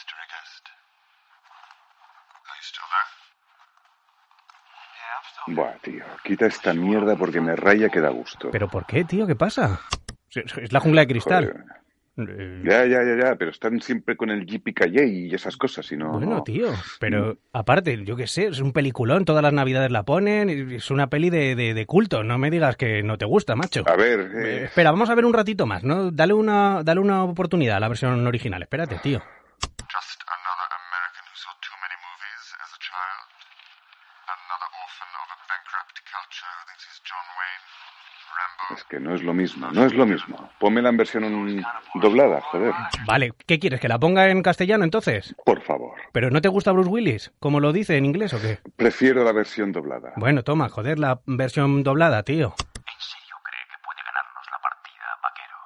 mystery guest. Are you still there? Yeah, I'm still Buah, tío, quita esta mierda porque me raya que da gusto. ¿Pero por qué, tío? ¿Qué pasa? Es la jungla de cristal. Joder. Ya, ya, ya, ya, pero están siempre con el JPKJ y esas cosas, y no... Bueno, no. tío, pero aparte, yo qué sé, es un peliculón, todas las navidades la ponen, y es una peli de, de- de culto, no me digas que no te gusta, macho. A ver, Eh, eh, espera, vamos a ver un ratito más, ¿no? Dale una, dale una oportunidad a la versión original, espérate, tío. Que no es lo mismo, no es lo mismo. Pónmela en versión doblada, joder. Vale, ¿qué quieres? ¿Que la ponga en castellano entonces? Por favor. ¿Pero no te gusta Bruce Willis? ¿Como lo dice en inglés o qué? Prefiero la versión doblada. Bueno, toma, joder, la versión doblada, tío. ¿En serio cree que puede ganarnos la partida, vaquero?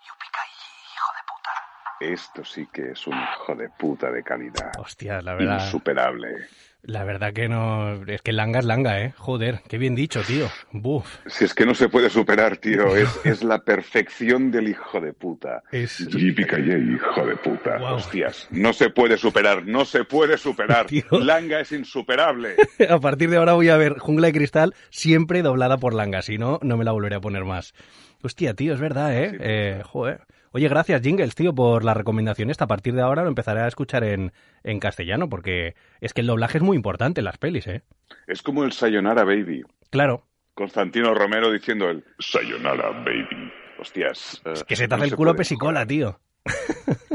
Yupicaí, hijo de puta. Esto sí que es un hijo de puta de calidad. Hostia, la verdad. Insuperable. La verdad que no. Es que langa es langa, ¿eh? Joder, qué bien dicho, tío. Buf. Si es que no se puede superar, tío, es, es la perfección del hijo de puta. Es. JPKJ, hijo de puta. Guau. Hostias, no se puede superar, no se puede superar. Tío. Langa es insuperable. A partir de ahora voy a ver Jungla de Cristal siempre doblada por Langa, si no, no me la volveré a poner más. Hostia, tío, es verdad, ¿eh? Sí, eh joder. Oye, gracias, Jingles, tío, por la recomendación esta. A partir de ahora lo empezaré a escuchar en, en castellano, porque es que el doblaje es muy importante en las pelis, ¿eh? Es como el Sayonara Baby. Claro, Constantino Romero diciendo el Sayonara Baby. Hostias. eh, que se te hace no el culo pesicola, tío.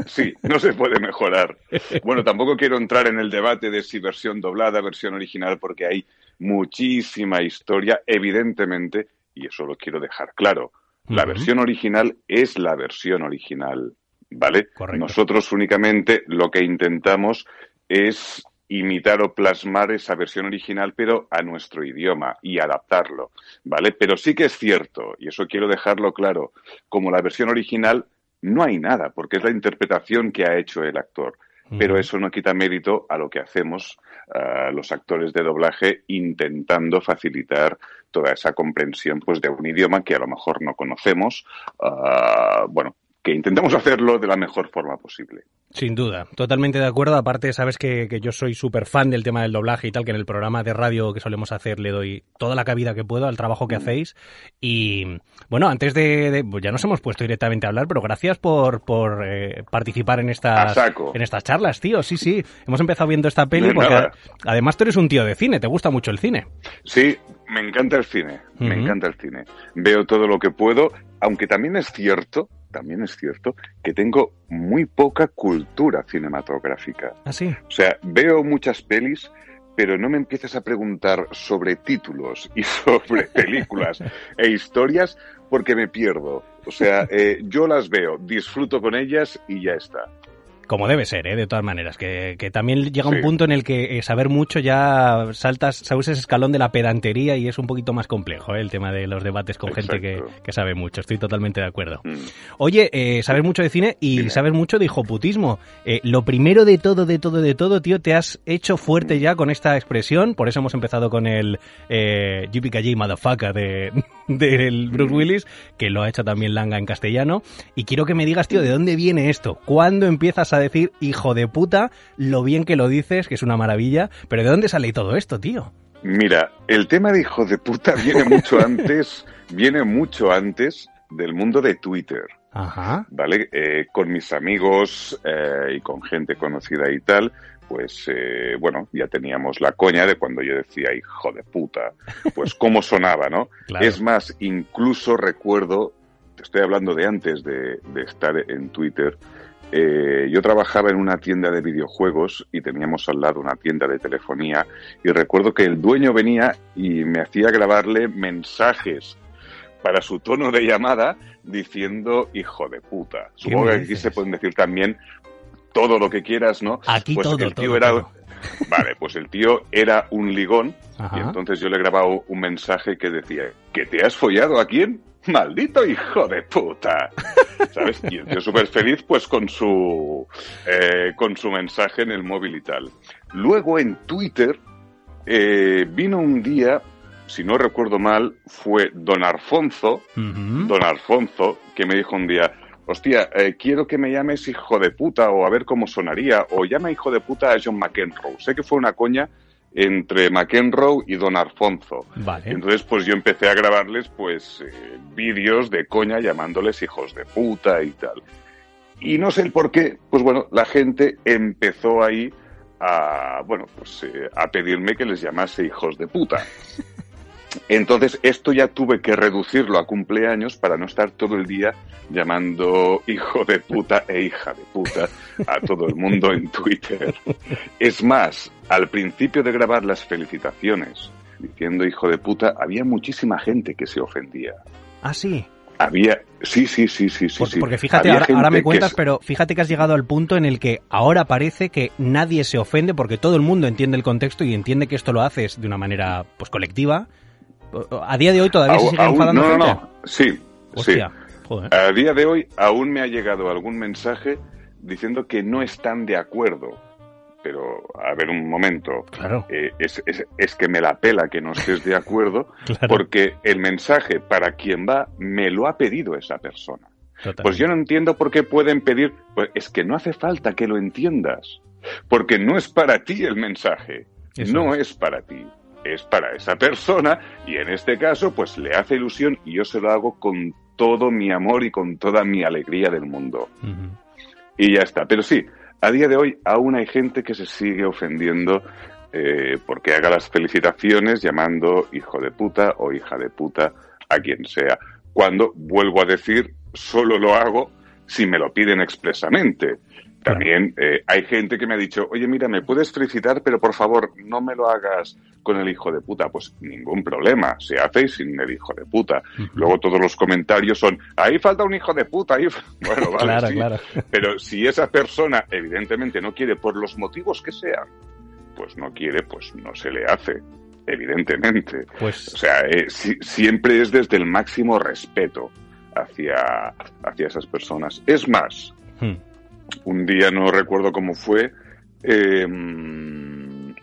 Sí, no se puede mejorar. Bueno, tampoco quiero entrar en el debate de si versión doblada, versión original, porque hay muchísima historia, evidentemente, y eso lo quiero dejar claro. La versión original es la versión original, ¿vale? Correcto. Nosotros únicamente lo que intentamos es imitar o plasmar esa versión original, pero a nuestro idioma y adaptarlo, ¿vale? Pero sí que es cierto, y eso quiero dejarlo claro, como la versión original no hay nada, porque es la interpretación que ha hecho el actor. Pero eso no quita mérito a lo que hacemos ah, los actores de doblaje intentando facilitar toda esa comprensión pues de un idioma que a lo mejor no conocemos. ah, bueno, que intentamos hacerlo de la mejor forma posible. Sin duda, totalmente de acuerdo. Aparte, sabes que, que yo soy súper fan del tema del doblaje y tal, que en el programa de radio que solemos hacer le doy toda la cabida que puedo al trabajo que hacéis. Y bueno, antes de, de- pues ya nos hemos puesto directamente a hablar, pero gracias por, por eh, participar en estas, en estas charlas, tío. Sí, sí, hemos empezado viendo esta peli porque nada. además tú eres un tío de cine, te gusta mucho el cine. Sí, me encanta el cine, me encanta el cine. Veo todo lo que puedo, aunque también es cierto, también es cierto que tengo muy poca cultura cinematográfica. Así. O sea, veo muchas pelis, pero no me empieces a preguntar sobre títulos y sobre películas e historias porque me pierdo. O sea, eh, yo las veo, disfruto con ellas y ya está. Como debe ser, ¿eh? de todas maneras. Que, que también llega un punto en el que eh, saber mucho ya saltas, sabes ese escalón de la pedantería y es un poquito más complejo, ¿eh? el tema de los debates con gente que, sabe mucho. Estoy totalmente de acuerdo. Mm. Oye, eh, sabes mucho de cine y Dime. sabes mucho de hijoputismo. Eh, lo primero de todo, de todo, de todo, tío, te has hecho fuerte ya con esta expresión. Por eso hemos empezado con el eh, JPKJ Motherfucker de, del Bruce Willis, que lo ha hecho también Langa en castellano. Y quiero que me digas, tío, ¿de dónde viene esto? ¿Cuándo empiezas a decir, hijo de puta, lo bien que lo dices, que es una maravilla? Pero ¿de dónde sale todo esto, tío? Mira, el tema de hijo de puta viene mucho antes, viene mucho antes del mundo de Twitter. Ajá. ¿vale? Eh, con mis amigos eh, y con gente conocida y tal, pues eh, bueno, ya teníamos la coña de cuando yo decía hijo de puta, pues cómo sonaba, ¿no? Claro. Es más, incluso recuerdo, te estoy hablando de antes de, de estar en Twitter, eh, yo trabajaba en una tienda de videojuegos y teníamos al lado una tienda de telefonía y recuerdo que el dueño venía y me hacía grabarle mensajes para su tono de llamada diciendo hijo de puta. Supongo que aquí se pueden decir también todo lo que quieras, ¿no? Aquí Pues todo, el tío todo, era todo. Vale, pues el tío era un ligón Ajá. y entonces yo le grababa un mensaje que decía, ¿que te has follado a quién? Maldito hijo de puta. ¿Sabes? Y el tío súper feliz pues con su, eh, con su mensaje en el móvil y tal. Luego en Twitter eh, vino un día, si no recuerdo mal, fue don Alfonso, don Alfonso, que me dijo un día, hostia, eh, quiero que me llames hijo de puta o a ver cómo sonaría, o llama hijo de puta a John McEnroe. Sé que fue una coña entre McEnroe y Don Alfonso. Vale. Entonces, pues yo empecé a grabarles, pues, eh, vídeos de coña llamándoles hijos de puta y tal. Y no sé el por qué, pues bueno, la gente empezó ahí a, bueno, pues eh, a pedirme que les llamase hijos de puta. Entonces, esto ya tuve que reducirlo a cumpleaños para no estar todo el día llamando hijo de puta e hija de puta a todo el mundo en Twitter. Es más, al principio de grabar las felicitaciones diciendo hijo de puta, había muchísima gente que se ofendía. Ah, sí. Había, sí, sí, sí, sí, sí. Por- sí. porque fíjate, ahora, me cuentas, pero fíjate que has llegado al punto en el que ahora parece que nadie se ofende porque todo el mundo entiende el contexto y entiende que esto lo haces de una manera pues colectiva. A día de hoy todavía se Aún- sigue aún- enfadando no, no, gente. no, sí, Hostia, sí. joder. A día de hoy aún me ha llegado algún mensaje diciendo que no están de acuerdo. Pero, a ver, un momento. Claro, Eh, es, es- es que me la pela que no estés de acuerdo, claro. porque el mensaje para quien va me lo ha pedido esa persona. totalmente. Pues yo no entiendo por qué pueden pedir, pues es que no hace falta que lo entiendas, porque no es para ti el mensaje, Eso no es. es para ti, es para esa persona y en este caso pues le hace ilusión y yo se lo hago con todo mi amor y con toda mi alegría del mundo. Y ya está, pero sí, a día de hoy aún hay gente que se sigue ofendiendo eh, porque haga las felicitaciones llamando hijo de puta o hija de puta a quien sea. Cuando, vuelvo a decir, solo lo hago si me lo piden expresamente. También eh, hay gente que me ha dicho, oye, mira, me puedes felicitar, pero por favor, no me lo hagas con el hijo de puta. Pues ningún problema, se hace y sin el hijo de puta. Luego todos los comentarios son, ahí falta un hijo de puta. Ahí... Bueno, vale, claro, sí. claro. Pero si esa persona evidentemente no quiere por los motivos que sean, pues no quiere, pues no se le hace, evidentemente. O Pues sea, eh, si- siempre es desde el máximo respeto hacia, hacia esas personas. Es más, hmm, un día no recuerdo cómo fue, eh,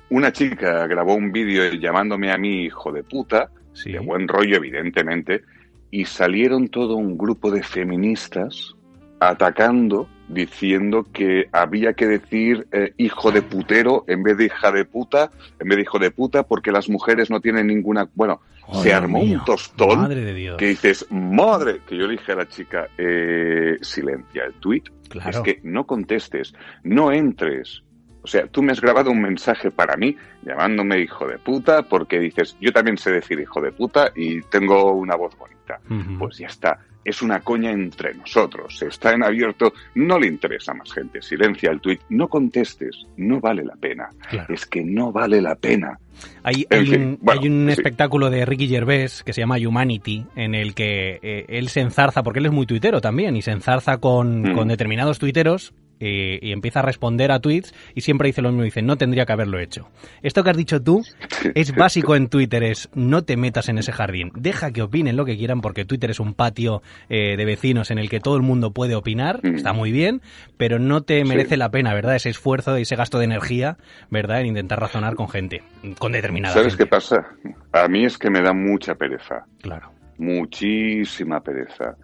una chica grabó un vídeo llamándome a mí hijo de puta, sí. de buen rollo, evidentemente, y salieron todo un grupo de feministas atacando, diciendo que había que decir eh, hijo de putero en vez de hija de puta, en vez de hijo de puta, porque las mujeres no tienen ninguna. Bueno, se armó mío. un tostón Madre de Dios. que dices, madre, que yo le dije a la chica, eh, silencia el tweet, Claro. es que no contestes, no entres. O sea, tú me has grabado un mensaje para mí llamándome hijo de puta porque dices, yo también sé decir hijo de puta y tengo una voz bonita. Pues ya está, es una coña entre nosotros, está en abierto, no le interesa a más gente, silencia el tweet, no contestes, no vale la pena, Claro. es que no vale la pena. Hay, hay fin, un, bueno, hay un sí. espectáculo de Ricky Gervais que se llama Humanity, en el que eh, él se enzarza, porque él es muy tuitero también, y se enzarza con, Mm. con determinados tuiteros eh, y empieza a responder a tweets y siempre dice lo mismo, dice, no tendría que haberlo hecho. Esto que has dicho tú es básico en Twitter, es no te metas en ese jardín, deja que opinen lo que quieran porque Twitter es un patio eh, de vecinos en el que todo el mundo puede opinar, Mm. está muy bien, pero no te Sí. merece la pena, ¿verdad? Ese esfuerzo y ese gasto de energía, ¿verdad? En intentar razonar con gente, con determinada ¿Sabes qué pasa? A mí es que me da mucha pereza. Claro. muchísima pereza.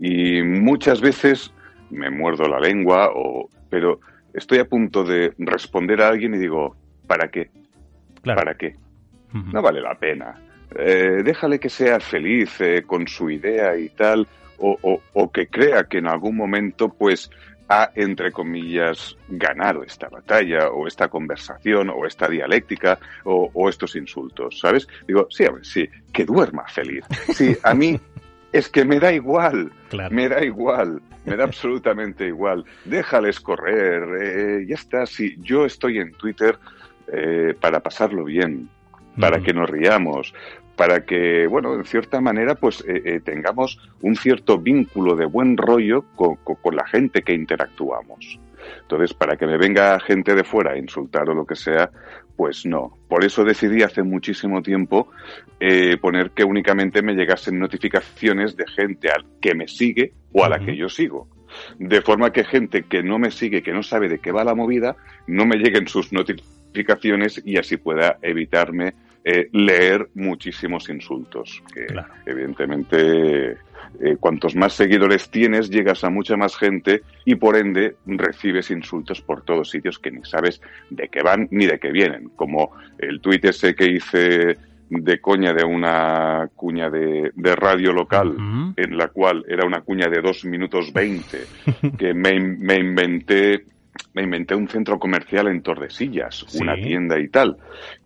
Y muchas veces me muerdo la lengua, o, pero estoy a punto de responder a alguien y digo, ¿para qué? Claro. ¿Para qué? No vale la pena. Eh, déjale que sea feliz eh, con su idea y tal, o, o- o que crea que en algún momento, pues, ha, entre comillas, ganado esta batalla, o esta conversación, o esta dialéctica, o, o estos insultos, ¿sabes? Digo, sí, a ver, sí, que duerma feliz. Sí, a mí es que me da igual. Claro. Me da igual, me da absolutamente igual. Déjales correr, eh, ya está. Si yo estoy en Twitter eh, para pasarlo bien, para que nos riamos, para que, bueno, en cierta manera, pues eh, eh, tengamos un cierto vínculo de buen rollo con, con- con la gente que interactuamos. Entonces, para que me venga gente de fuera a insultar o lo que sea, pues no. Por eso decidí hace muchísimo tiempo eh, poner que únicamente me llegasen notificaciones de gente al que me sigue o a la que yo sigo. De forma que gente que no me sigue, que no sabe de qué va la movida, no me lleguen sus notificaciones y así pueda evitarme eh, leer muchísimos insultos. Que Claro. evidentemente, eh, cuantos más seguidores tienes, llegas a mucha más gente y por ende recibes insultos por todos sitios que ni sabes de qué van ni de qué vienen. Como el tuit ese que hice de coña de una cuña de, de radio local en la cual era una cuña de dos minutos veinte que me, me inventé me inventé un centro comercial en Tordesillas, Sí. una tienda y tal.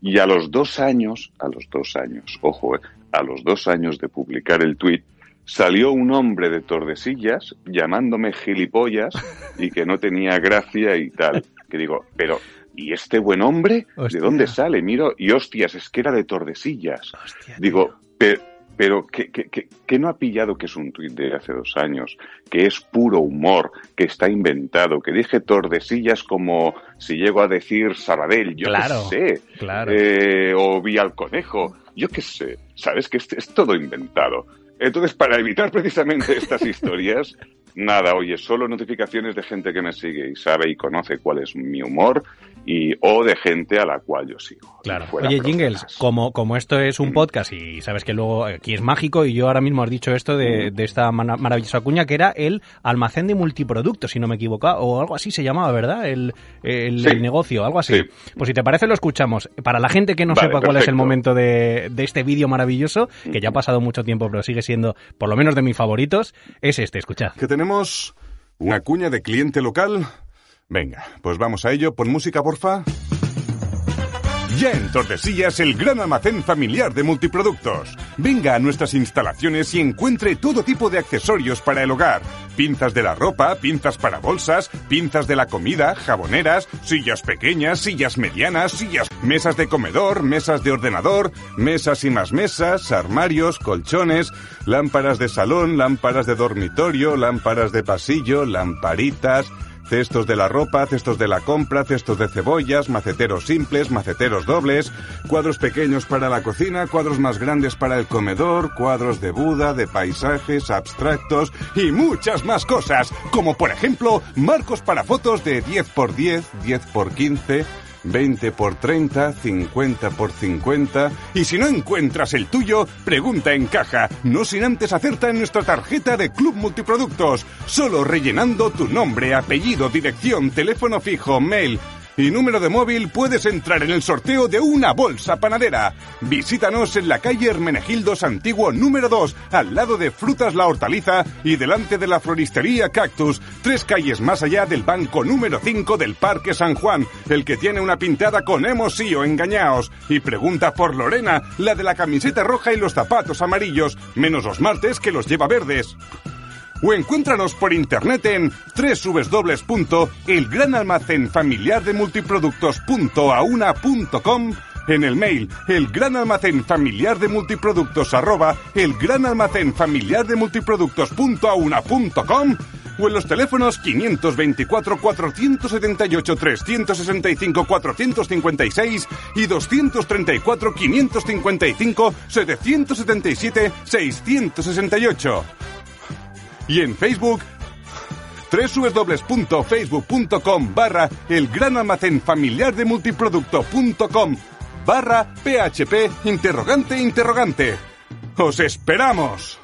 Y a los dos años, a los dos años, ojo, eh, a los dos años de publicar el tuit, salió un hombre de Tordesillas llamándome gilipollas y que no tenía gracia y tal. Que digo, pero, ¿y este buen hombre? Hostia. ¿De dónde sale? Miro, y hostias, es que era de Tordesillas. Hostia, Digo, pe- pero ¿qué, qué, qué- qué no ha pillado que es un tuit de hace dos años? Que es puro humor, que está inventado, que dije Tordesillas como si llego a decir Sabadell, yo Claro, qué sé. claro. Eh, o vi al conejo, yo qué sé. Sabes que es, es todo inventado. Entonces, para evitar precisamente estas historias, nada, oye, solo notificaciones de gente que me sigue y sabe y conoce cuál es mi humor y o de gente a la cual yo sigo. Claro. Oye, bromas. Jingles, como, como esto es un podcast y sabes que luego aquí es mágico y yo ahora mismo has dicho esto de, de esta maravillosa cuña que era el almacén de multiproductos, si no me equivoco, o algo así se llamaba, ¿verdad? El, el, Sí. el negocio, algo así. Sí. Pues si te parece lo escuchamos. Para la gente que no Vale, sepa cuál es el momento de, de este vídeo maravilloso, que ya ha pasado mucho tiempo pero sigue siendo por lo menos de mis favoritos, es este, escuchad. que tenemos una cuña de cliente local. Venga, pues vamos a ello. Pon música, porfa. Ya en Tordesillas, el gran almacén familiar de multiproductos. Venga a nuestras instalaciones y encuentre todo tipo de accesorios para el hogar. Pinzas de la ropa, pinzas para bolsas, pinzas de la comida, jaboneras, sillas pequeñas, sillas medianas, sillas, mesas de comedor, mesas de ordenador, mesas y más mesas, armarios, colchones, lámparas de salón, lámparas de dormitorio, lámparas de pasillo, lamparitas, Cestos de la ropa, cestos de la compra, cestos de cebollas, maceteros simples, maceteros dobles, cuadros pequeños para la cocina, cuadros más grandes para el comedor, cuadros de Buda, de paisajes, abstractos y muchas más cosas, como por ejemplo marcos para fotos de 10 x 10, 10 x 15, 20 x 30, 50 x 50. Y si no encuentras el tuyo, pregunta en caja, no sin antes hacerte en nuestra tarjeta de Club Multiproductos, solo rellenando tu nombre, apellido, dirección, teléfono fijo, mail y número de móvil puedes entrar en el sorteo de una bolsa panadera. Visítanos en la calle Hermenegildos Antiguo número 2, al lado de Frutas La Hortaliza y delante de la floristería Cactus, tres calles más allá del banco número 5 del Parque San Juan, el que tiene una pintada con hemos sí o engañaos. Y pregunta por Lorena, la de la camiseta roja y los zapatos amarillos, menos los martes que los lleva verdes o encuéntranos por internet en www.elgranalmacenfamiliardeMultiproductos.auna.com en el mail el gran almacén familiar de multiproductos arroba el gran almacén familiar de multiproductos.auna.com o en los teléfonos 524 478 365 456 y 234 555 777 668 y en Facebook www.facebook.com barra el gran almacén familiar de multiproducto.com barra php interrogante interrogante. ¡Os esperamos!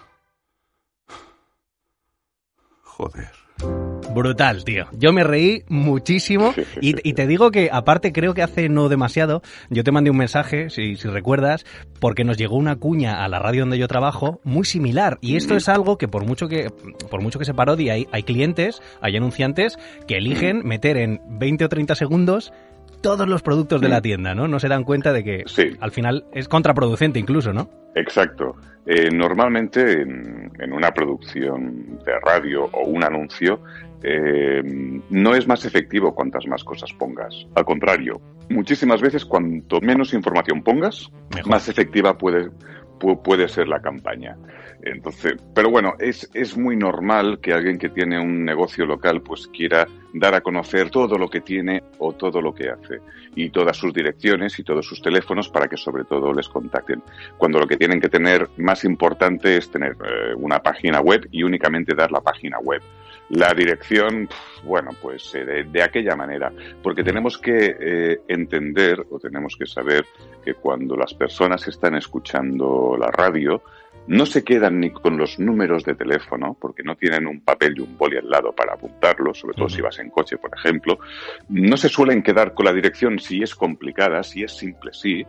Joder. Brutal, tío. Yo me reí muchísimo y, y te digo que aparte creo que hace no demasiado yo te mandé un mensaje, si, si recuerdas, porque nos llegó una cuña a la radio donde yo trabajo muy similar y esto es algo que por mucho que por mucho que se parodie hay, hay clientes, hay anunciantes que eligen meter en 20 o 30 segundos todos los productos de la tienda, ¿no? No se dan cuenta de que Sí. al final es contraproducente incluso, ¿no? Exacto. Eh, normalmente en, en una producción de radio o un anuncio eh, no es más efectivo cuantas más cosas pongas. Al contrario, muchísimas veces cuanto menos información pongas, Mejor. más efectiva puede, pu- puede ser la campaña. Entonces, pero bueno, es, es muy normal que alguien que tiene un negocio local pues quiera dar a conocer todo lo que tiene o todo lo que hace y todas sus direcciones y todos sus teléfonos para que sobre todo les contacten. Cuando lo que tienen que tener más importante es tener eh, una página web y únicamente dar la página web. La dirección, bueno, pues eh, de, aquella manera, porque tenemos que eh, entender o tenemos que saber que cuando las personas están escuchando la radio, no se quedan ni con los números de teléfono, porque no tienen un papel y un boli al lado para apuntarlo, sobre todo si vas en coche, por ejemplo. No se suelen quedar con la dirección si es complicada, si es simple, sí,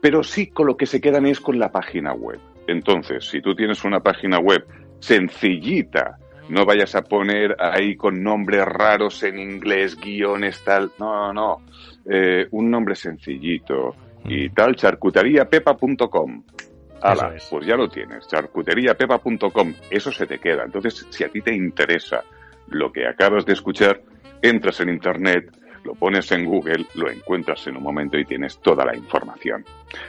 pero sí con lo que se quedan es con la página web. Entonces, si tú tienes una página web sencillita, no vayas a poner ahí con nombres raros en inglés, guiones, tal. No, no, no. Eh, un nombre sencillito y tal, charcuteriapepa.com. Ala, pues ya lo tienes, charcuteriapepa.com, eso se te queda. Entonces, si a ti te interesa lo que acabas de escuchar, entras en Internet, lo pones en Google, lo encuentras en un momento y tienes toda la información.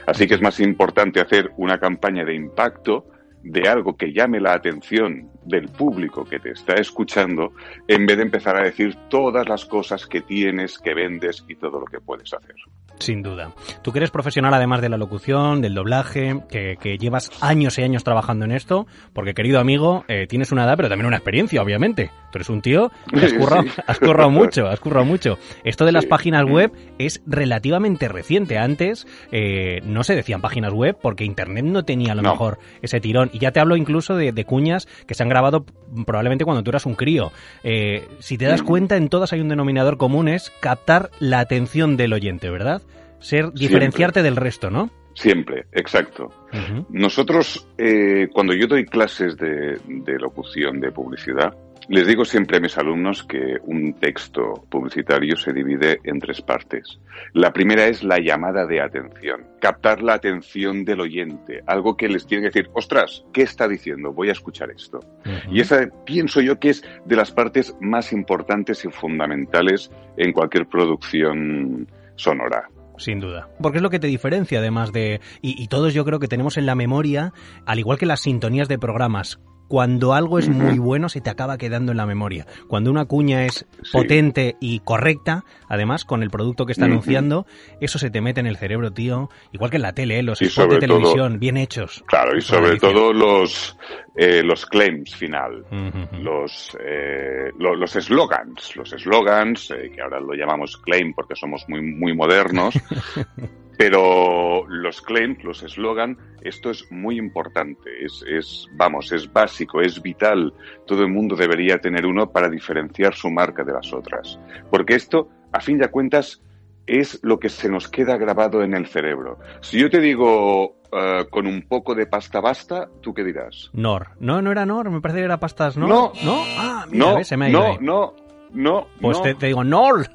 Así que es más importante hacer una campaña de impacto de algo que llame la atención del público que te está escuchando, en vez de empezar a decir todas las cosas que tienes, que vendes y todo lo que puedes hacer. Sin duda. Tú que eres profesional además de la locución, del doblaje, que, llevas años y años trabajando en esto, porque querido amigo, eh, tienes una edad pero también una experiencia, obviamente. Tú eres un tío que has currado, mucho, has currado mucho. Esto de las páginas web es relativamente reciente. Antes eh, no se decían páginas web porque Internet no tenía a lo mejor ese tirón. Y ya te hablo incluso de, cuñas que se han grabado probablemente cuando tú eras un crío. Eh, si te das cuenta, en todas hay un denominador común, es captar la atención del oyente, ¿verdad? Ser, diferenciarte del resto, ¿no? Siempre, exacto. Nosotros, eh, cuando yo doy clases de, de locución, de publicidad, les digo siempre a mis alumnos que un texto publicitario se divide en tres partes. La primera es la llamada de atención, captar la atención del oyente, algo que les tiene que decir, ostras, ¿qué está diciendo? Voy a escuchar esto. Y esa pienso yo que es de las partes más importantes y fundamentales en cualquier producción sonora sin duda. Porque es lo que te diferencia, además de. Y, todos yo creo que tenemos en la memoria, al igual que las sintonías de programas, cuando algo es muy bueno se te acaba quedando en la memoria. Cuando una cuña es potente y correcta, además con el producto que está anunciando, eso se te mete en el cerebro, tío. Igual que en la tele, ¿eh? los spots de televisión bien hechos. Claro, y sobre todo los eh, los claims final, los eh, los slogans, los slogans que ahora lo llamamos claim porque somos muy muy modernos. Pero los claims, los eslogan, esto es muy importante, es, es, vamos, es básico, es vital. Todo el mundo debería tener uno para diferenciar su marca de las otras. Porque esto, a fin de cuentas, es lo que se nos queda grabado en el cerebro. Si yo te digo eh, con un poco de pasta basta, ¿tú qué dirás? Nor. No, no era Nor, me parece que era pastas Nor. No, no, ah, mira, no, se me ha ido no, no, no. Pues Te, digo, Nor.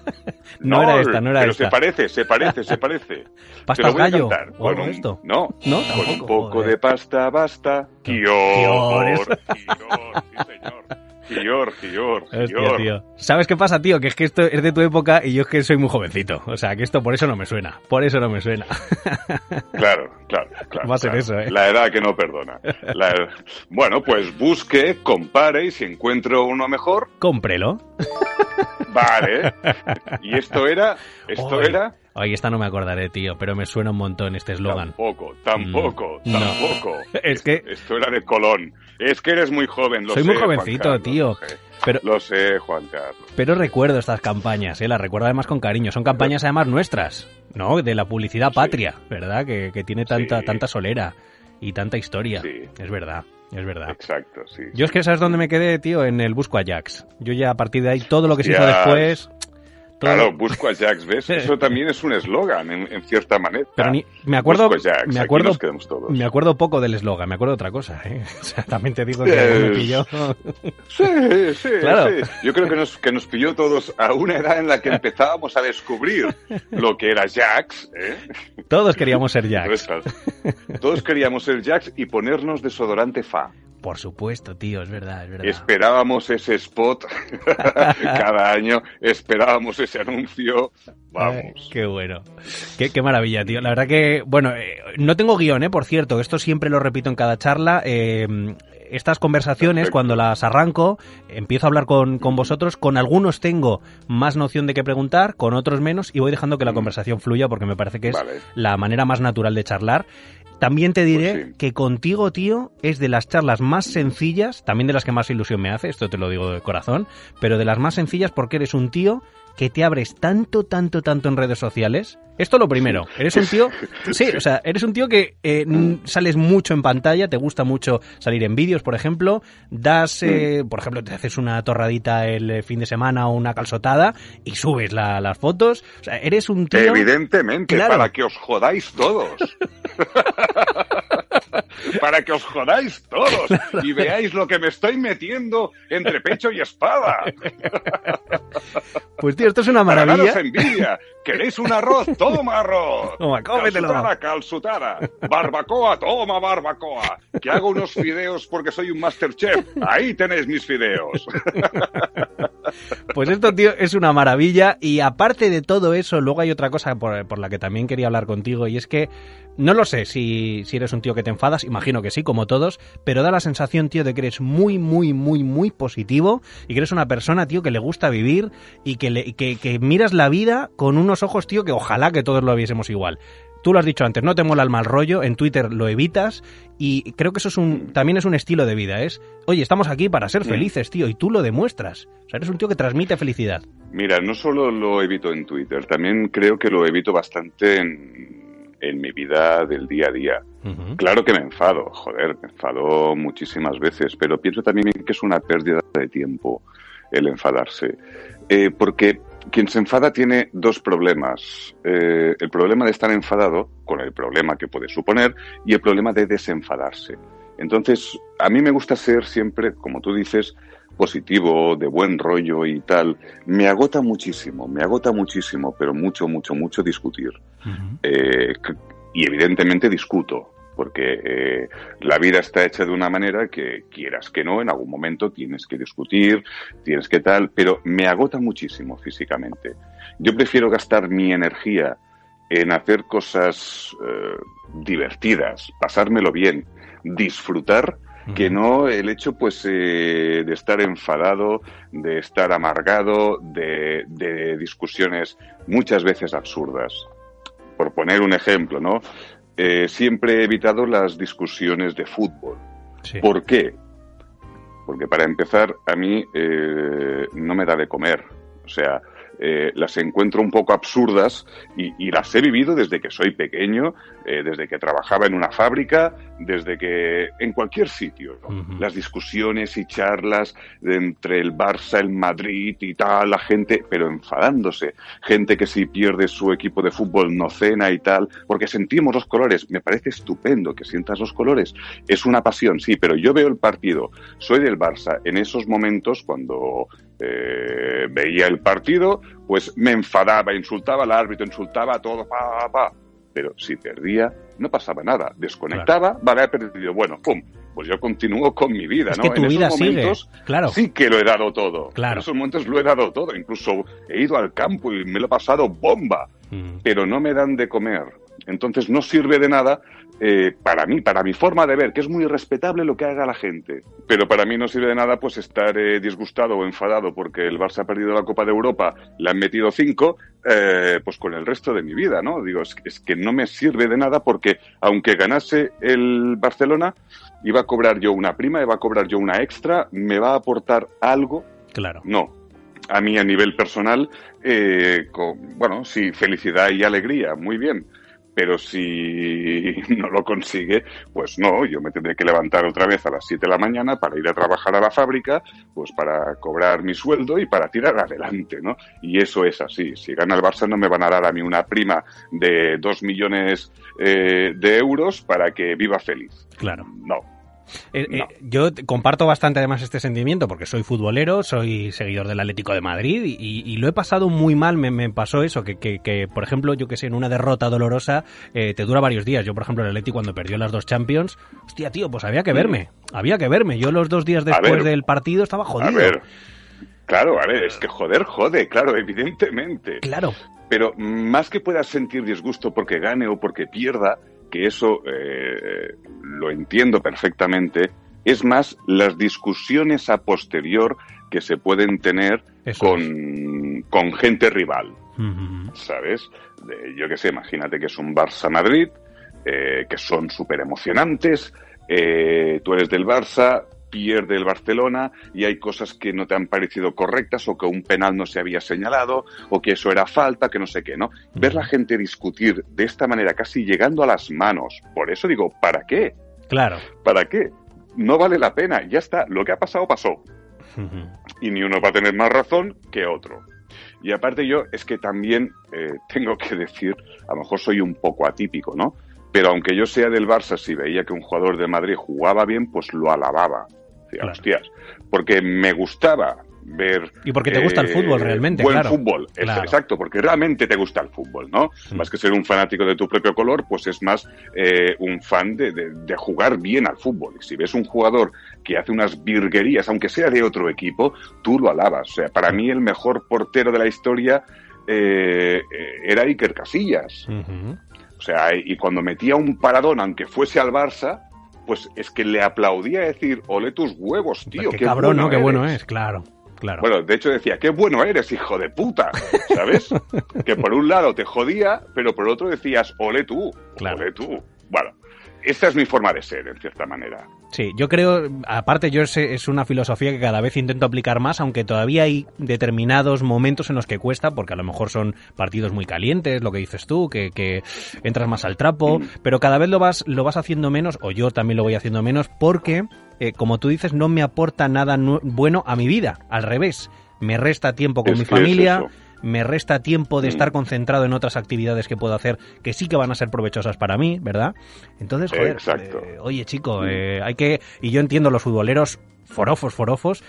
no, era esta, no era pero esta. se parece, se parece, se parece. ¿Pasta gallo? Con un, esto? No, no con un poco de pasta basta. Kior, Kior, sí señor. Gior, Gior, Hostia, tío. ¿Sabes qué pasa, tío? Que es que esto es de tu época y yo es que soy muy jovencito. O sea, que esto por eso no me suena. Por eso no me suena. Claro, claro, claro. Va a ser eso, ¿eh? La edad que no perdona. Bueno, pues busque, compare y si encuentro uno mejor... Cómprelo. Vale. ¿Y esto era? ¿Esto era? Ay, esta no me acordaré, tío, pero me suena un montón este eslogan. Tampoco, tampoco, mm, tampoco. es que... Esto era de Colón. Es que eres muy joven, lo Soy muy jovencito, tío. Pero, lo sé, Juan Carlos. Pero recuerdo estas campañas, ¿eh? las recuerdo además con cariño. Son campañas además nuestras, ¿no? De la publicidad patria, ¿verdad? Que, tiene tanta, tanta solera y tanta historia. Es verdad. Es verdad. Exacto, sí. Yo es que sabes dónde me quedé, tío, en el Busco Ajax. Yo ya a partir de ahí todo lo que se hizo después Claro, busco a Jax, ¿ves? Eso también es un eslogan, en, cierta manera. Pero me acuerdo, me acuerdo, me acuerdo poco del eslogan, me acuerdo de otra cosa, ¿eh? O sea, también te digo que me pilló. Sí, sí, claro. sí. Yo creo que nos, que nos pilló todos a una edad en la que empezábamos a descubrir lo que era Jax, ¿eh? Todos queríamos ser Jax. Todos queríamos ser Jax y ponernos desodorante Fa. Por supuesto, tío, es verdad, es verdad. Esperábamos ese spot cada año, esperábamos ese anuncio. Vamos. qué bueno. Qué, maravilla, tío. La verdad que, bueno, eh, no tengo guion, ¿eh? Por cierto, esto siempre lo repito en cada charla. Eh, estas conversaciones, cuando las arranco, empiezo a hablar con, con, vosotros. Con algunos tengo más noción de qué preguntar, con otros menos, y voy dejando que la mm. conversación fluya porque me parece que es la manera más natural de charlar También te diré Pues sí. que contigo, tío, es de las charlas más sencillas, también de las que más ilusión me hace, esto te lo digo de corazón, pero de las más sencillas porque eres un tío que te abres tanto, tanto, tanto en redes sociales. Esto lo primero, eres un tío, sí, o sea, eres un tío que eh, sales mucho en pantalla, te gusta mucho salir en vídeos, por ejemplo, das, eh, por ejemplo, te haces una torradita el eh, fin de semana o una calzotada y subes la- las fotos, o sea, eres un tío... Evidentemente, Claro. para que os jodáis todos. para que os jodáis todos y veáis lo que me estoy metiendo entre pecho y espada. Pues tío, esto es una Para maravilla. daros envidia. ¿Queréis un arroz? Toma arroz. Toma, cómetelo. Calzutada, calzutada. Barbacoa, toma barbacoa. Que hago unos fideos porque soy un masterchef. Ahí tenéis mis fideos. Pues esto, tío, es una maravilla. Y aparte de todo eso, luego hay otra cosa por, por la que también quería hablar contigo. Y es que no lo sé si, si eres un tío que te enfadas. Imagino que sí, como todos. Pero da la sensación, tío, de que eres muy, muy, muy, muy positivo. Y que eres una persona, tío, que le gusta vivir. Y que, le- que, que miras la vida con unos ojos, tío, que ojalá que todos lo viésemos igual. Tú lo has dicho antes, no te mola el mal rollo, en Twitter lo evitas y creo que eso es un también es un estilo de vida, es, oye, estamos aquí para ser felices, tío, y tú lo demuestras. O sea, eres un tío que transmite felicidad. Mira, no solo lo evito en Twitter, también creo que lo evito bastante en, en mi vida del día a día. Claro que me enfado, joder, me enfado muchísimas veces, pero pienso también que es una pérdida de tiempo el enfadarse. Eh, porque quien se enfada tiene dos problemas. Eh, el problema de estar enfadado, con el problema que puede suponer, y el problema de desenfadarse. Entonces, a mí me gusta ser siempre, como tú dices, positivo, de buen rollo y tal. Me agota muchísimo, me agota muchísimo, pero mucho, mucho, mucho discutir. Eh, y evidentemente discuto, porque eh, la vida está hecha de una manera que quieras que no, en algún momento tienes que discutir, tienes que tal, pero me agota muchísimo físicamente. Yo prefiero gastar mi energía en hacer cosas eh, divertidas, pasármelo bien, disfrutar, que no el hecho pues eh, de estar enfadado, de estar amargado, de, de discusiones muchas veces absurdas. Por poner un ejemplo, ¿no? Eh, siempre he evitado las discusiones de fútbol. Sí. ¿Por qué? Porque para empezar, a mí eh, no me da de comer. O sea, eh, las encuentro un poco absurdas y, y las he vivido desde que soy pequeño, eh, desde que trabajaba en una fábrica, desde que en cualquier sitio. ¿no? Las discusiones y charlas entre el Barça, el Madrid y tal, la gente, pero enfadándose. Gente que si pierde su equipo de fútbol no cena y tal, porque sentimos los colores. Me parece estupendo que sientas los colores. Es una pasión, sí, pero yo veo el partido. Soy del Barça. En esos momentos, cuando eh, veía el partido, pues me enfadaba, insultaba al árbitro, insultaba a todo, pa, pa. Pero si perdía, no pasaba nada. Desconectaba, vale, he perdido. Bueno, pum, pues yo continúo con mi vida, Es ¿no? que tu en vida esos sigue, momentos claro. sí que lo he dado todo. Claro. En esos momentos lo he dado todo. Incluso he ido al campo y me lo he pasado bomba. Mm. Pero no me dan de comer. Entonces no sirve de nada eh, para mí, para mi forma de ver, que es muy respetable lo que haga la gente. Pero para mí no sirve de nada pues estar eh, disgustado o enfadado porque el Barça ha perdido la Copa de Europa, le han metido cinco, eh, pues con el resto de mi vida, ¿no? Digo, es, es que no me sirve de nada porque aunque ganase el Barcelona, iba a cobrar yo una prima, iba a cobrar yo una extra, me va a aportar algo Claro. no. A mí a nivel personal, eh, con- bueno, sí, felicidad y alegría, muy bien. Pero si no lo consigue, pues no, yo me tendré que levantar otra vez a las 7 de la mañana para ir a trabajar a la fábrica, pues para cobrar mi sueldo y para tirar adelante, ¿no? Y eso es así. Si gana el Barça no me van a dar a mí una prima de 2 millones eh, de euros para que viva feliz. Claro. No. Eh, eh, yo comparto bastante además este sentimiento porque soy futbolero, soy seguidor del Atlético de Madrid y, y lo he pasado muy mal. Me, me pasó eso, que, que, que, por ejemplo, yo que sé, en una derrota dolorosa eh, te dura varios días. Yo, por ejemplo, el Atlético cuando perdió las dos Champions, hostia, tío, pues había que verme, había que verme. Yo los dos días después ver. del partido estaba jodido. A ver. Claro, a ver, es que joder, jode, claro, evidentemente. Claro, Pero más que puedas sentir disgusto porque gane o porque pierda, que eso eh, lo entiendo perfectamente, es más las discusiones a posterior que se pueden tener con, con gente rival. ¿sabes? De- yo qué sé, imagínate que es un Barça-Madrid, eh, que son súper emocionantes. Eh, tú eres del Barça, pierde el Barcelona y hay cosas que no te han parecido correctas o que un penal no se había señalado o que eso era falta, que no sé qué, ¿no? Ver la gente discutir de esta manera, casi llegando a las manos. Por eso digo, ¿para qué? Claro. ¿Para qué? No vale la pena, ya está, lo que ha pasado pasó. Y ni uno va a tener más razón que otro. Y aparte yo es que también eh, tengo que decir, a lo mejor soy un poco atípico, ¿no? Pero aunque yo sea del Barça, si veía que un jugador de Madrid jugaba bien, pues lo alababa. Decía, Claro. hostias, porque me gustaba ver... Y porque te gusta el fútbol realmente, Buen claro. fútbol, Claro. exacto, porque realmente te gusta el fútbol, ¿no? Mm. Más que ser un fanático de tu propio color, pues es más eh, un fan de, de- de jugar bien al fútbol. Y si ves un jugador que hace unas virguerías, aunque sea de otro equipo, tú lo alabas. O sea, para mí el mejor portero de la historia eh, eh, era Iker Casillas. O sea, y cuando metía un paradón, aunque fuese al Barça, pues es que le aplaudía decir, ole tus huevos, tío. qué, cabrón, ¿no? Qué eres". bueno es, claro. Claro. Bueno, de hecho decía, qué bueno eres, hijo de puta, ¿sabes? que por un lado te jodía, pero por otro decías, ole tú, Claro. ole tú. Bueno, esta es mi forma de ser, en cierta manera. Sí, yo creo, aparte yo sé, es una filosofía que cada vez intento aplicar más, aunque todavía hay determinados momentos en los que cuesta, porque a lo mejor son partidos muy calientes, lo que dices tú, que, que entras más al trapo, pero cada vez lo vas, lo vas haciendo menos, o yo también lo voy haciendo menos, porque, eh, como tú dices, no me aporta nada bueno a mi vida, al revés, me resta tiempo con Es mi es familia. Me resta tiempo de Mm. estar concentrado en otras actividades que puedo hacer que sí que van a ser provechosas para mí, ¿verdad? Entonces, joder, Exacto. eh, oye chico, Mm. eh, hay que, y yo entiendo los futboleros forofos, forofos,